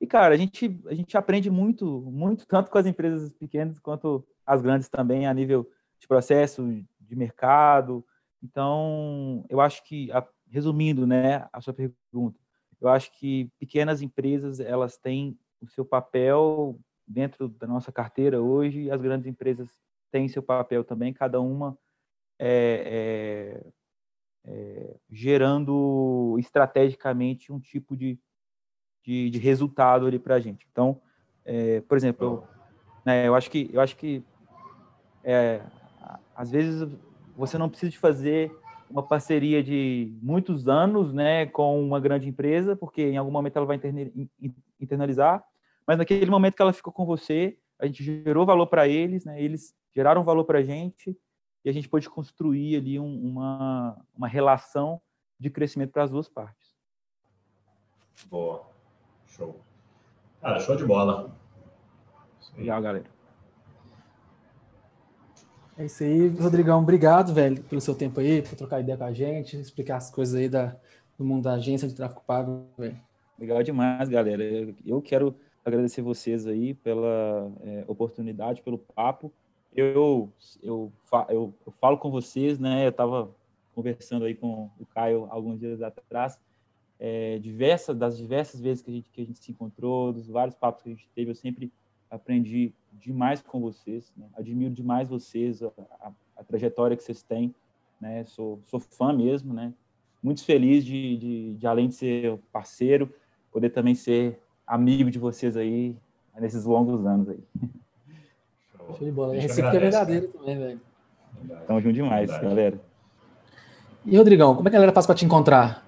e cara, a gente a gente aprende muito muito tanto com as empresas pequenas quanto as grandes também a nível de processo de mercado. Então, eu acho que resumindo, né, a sua pergunta, eu acho que pequenas empresas elas têm o seu papel dentro da nossa carteira hoje, as grandes empresas têm seu papel também, cada uma é, é, é, gerando estrategicamente um tipo de, de, de resultado ali para a gente. Então, é, por exemplo, eu, né, eu acho que eu acho que é, às vezes você não precisa de fazer uma parceria de muitos anos, né, com uma grande empresa, porque em algum momento ela vai internalizar, mas naquele momento que ela ficou com você, a gente gerou valor para eles, né, eles geraram valor para a gente e a gente pôde construir ali um, uma, uma relação de crescimento para as duas partes. Boa, show. Cara, show de bola. Legal, galera. É isso aí, Rodrigão. Obrigado, velho, pelo seu tempo aí, por trocar ideia com a gente, explicar as coisas aí da, do mundo da agência de tráfego pago, velho. Legal demais, galera. Eu quero agradecer vocês aí pela é, oportunidade, pelo papo. Eu, eu, eu, eu, falo com vocês, né? Eu estava conversando aí com o Caio alguns dias atrás, é, diversas, das diversas vezes que a, gente, que a gente se encontrou, dos vários papos que a gente teve, eu sempre aprendi demais com vocês, né? admiro demais vocês, a, a, a, trajetória que vocês têm, né? Sou, sou fã mesmo, né? Muito feliz de, de, de, além de ser parceiro, poder também ser amigo de vocês aí nesses longos anos aí. Show de bola. Recife que é verdadeiro também, velho. Tamo junto demais, Verdade. galera. E, Rodrigão, como é que a galera faz para te encontrar?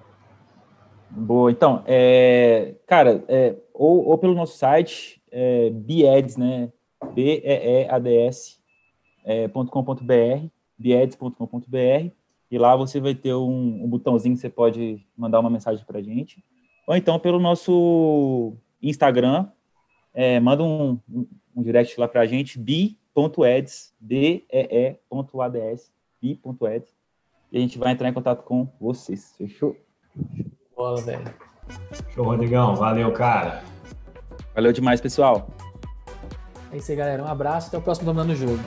Boa, então, é, cara, é, ou, ou pelo nosso site, é, BEADS, né? B-E-E-A-D-S é, .com.br, bieds.com.br, e lá você vai ter um, um, botãozinho que você pode mandar uma mensagem para a gente. Ou então pelo nosso Instagram, é, manda um, um, direct lá para a gente, bi.eds, B-E-E.ads, bi.eds, e a gente vai entrar em contato com vocês. Fechou? Bola, velho. Show, Rodrigão. Valeu, cara. Valeu demais, pessoal. É isso aí, galera. Um abraço. Até o próximo Dominando o Jogo.